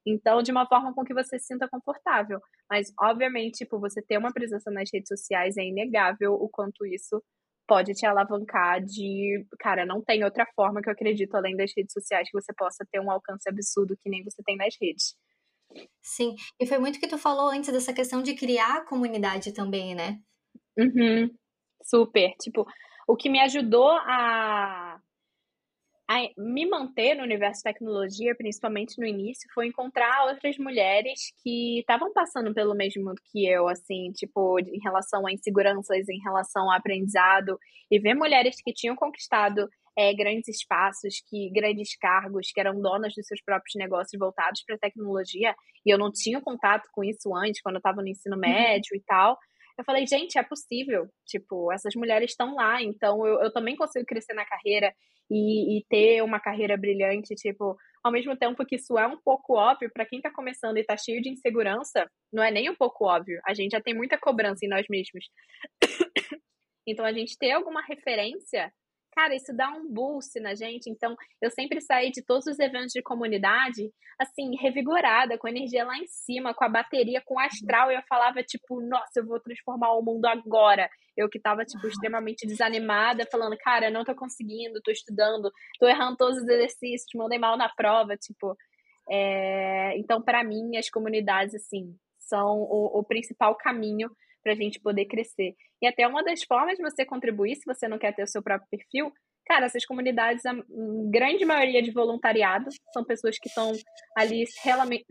Então, de uma forma com que você se sinta confortável. Mas, obviamente, tipo, você ter uma presença nas redes sociais é inegável o quanto isso pode te alavancar de, cara, não tem outra forma que eu acredito além das redes sociais que você possa ter um alcance absurdo que nem você tem nas redes. Sim, e foi muito que tu falou antes dessa questão de criar comunidade também, né? Uhum. Super. Tipo, o que me ajudou a a me manter no universo tecnologia, principalmente no início, foi encontrar outras mulheres que estavam passando pelo mesmo que eu, assim, tipo, em relação a inseguranças, em relação ao aprendizado, e ver mulheres que tinham conquistado é, grandes espaços, que grandes cargos, que eram donas dos seus próprios negócios voltados para a tecnologia, e eu não tinha contato com isso antes, quando eu estava no ensino uhum. médio uhum. e tal. Eu falei, gente, é possível. Tipo, essas mulheres estão lá, então eu, eu também consigo crescer na carreira e, e, ter uma carreira brilhante. Tipo, ao mesmo tempo que isso é um pouco óbvio, para quem está começando e está cheio de insegurança, não é nem um pouco óbvio. A gente já tem muita cobrança em nós mesmos. então, a gente ter alguma referência cara, isso dá um boost na gente. Então, eu sempre saí de todos os eventos de comunidade, assim, revigorada, com energia lá em cima, com a bateria, com o astral. E eu falava, tipo, nossa, eu vou transformar o mundo agora. Eu que tava, tipo, extremamente desanimada, falando, cara, não tô conseguindo, tô estudando, tô errando todos os exercícios, mandei mal na prova, tipo. É... Então, para mim, as comunidades, assim, são o, o principal caminho para a gente poder crescer. E até uma das formas de você contribuir, se você não quer ter o seu próprio perfil, cara, essas comunidades, a grande maioria de voluntariado, são pessoas que estão ali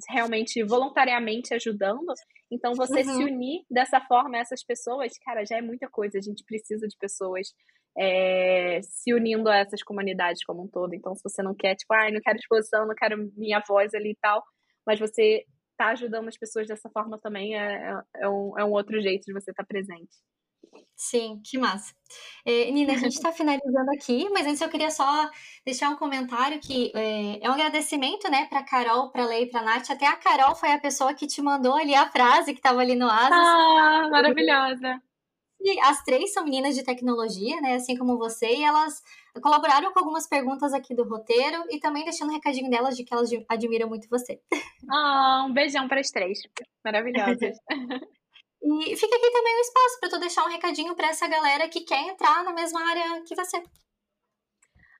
realmente voluntariamente ajudando. Então, você uhum. se unir dessa forma a essas pessoas, cara, já é muita coisa. A gente precisa de pessoas é, se unindo a essas comunidades como um todo. Então, se você não quer, tipo, ai, ah, não quero exposição, não quero minha voz ali e tal, mas você tá ajudando as pessoas dessa forma também é, é, é, um, é um outro jeito de você estar tá presente. Sim, que massa. É, Nina, a gente está finalizando aqui, mas antes eu queria só deixar um comentário que é, é um agradecimento, né, para Carol, para Lei e para Nath. Até a Carol foi a pessoa que te mandou ali a frase que estava ali no Asas. Ah, maravilhosa. E as três são meninas de tecnologia, né, assim como você, e elas colaboraram com algumas perguntas aqui do roteiro e também deixando um recadinho delas de que elas admiram muito você. Ah, um beijão para as três. Maravilhosas. e fica aqui também o um espaço para tu deixar um recadinho para essa galera que quer entrar na mesma área que você.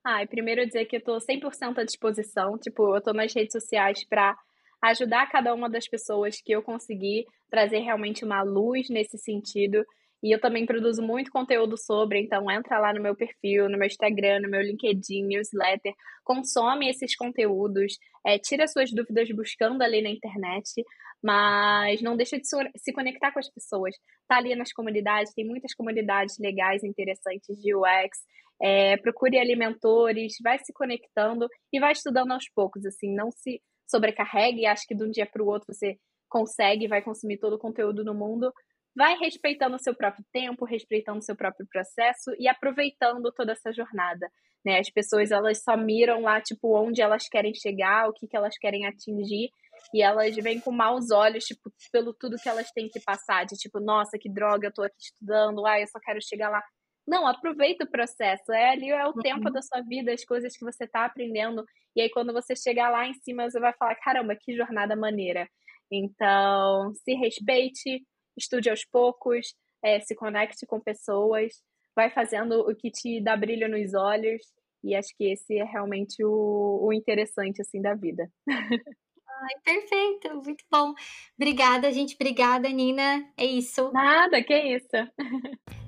Ah, e primeiro dizer que eu tô 100% à disposição, tipo, eu tô nas redes sociais para ajudar cada uma das pessoas que eu conseguir trazer realmente uma luz nesse sentido e eu também produzo muito conteúdo sobre, então entra lá no meu perfil, no meu Instagram, no meu LinkedIn, newsletter, consome esses conteúdos, é, tira suas dúvidas buscando ali na internet, mas não deixa de se conectar com as pessoas. Tá ali nas comunidades, tem muitas comunidades legais, interessantes de UX. É, procure alimentores, vai se conectando e vai estudando aos poucos, assim, não se sobrecarregue, acho que de um dia para o outro você consegue, vai consumir todo o conteúdo no mundo, vai respeitando o seu próprio tempo, respeitando o seu próprio processo e aproveitando toda essa jornada. Né? As pessoas elas só miram lá tipo onde elas querem chegar, o que, que elas querem atingir e elas vêm com maus olhos tipo pelo tudo que elas têm que passar, de tipo nossa que droga, eu tô aqui estudando, ai eu só quero chegar lá. Não, aproveita o processo. É ali é o uhum. tempo da sua vida, as coisas que você está aprendendo. E aí, quando você chegar lá em cima, você vai falar: caramba, que jornada maneira. Então, se respeite, estude aos poucos, é, se conecte com pessoas, vai fazendo o que te dá brilho nos olhos, e acho que esse é realmente o, o interessante, assim, da vida. Ai, perfeito, muito bom. Obrigada, gente. Obrigada, Nina. É isso. Nada, que isso.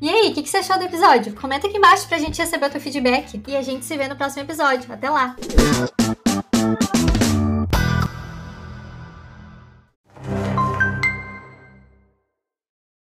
E aí, o que, que você achou do episódio? Comenta aqui embaixo pra gente receber o teu feedback. E a gente se vê no próximo episódio. Até lá!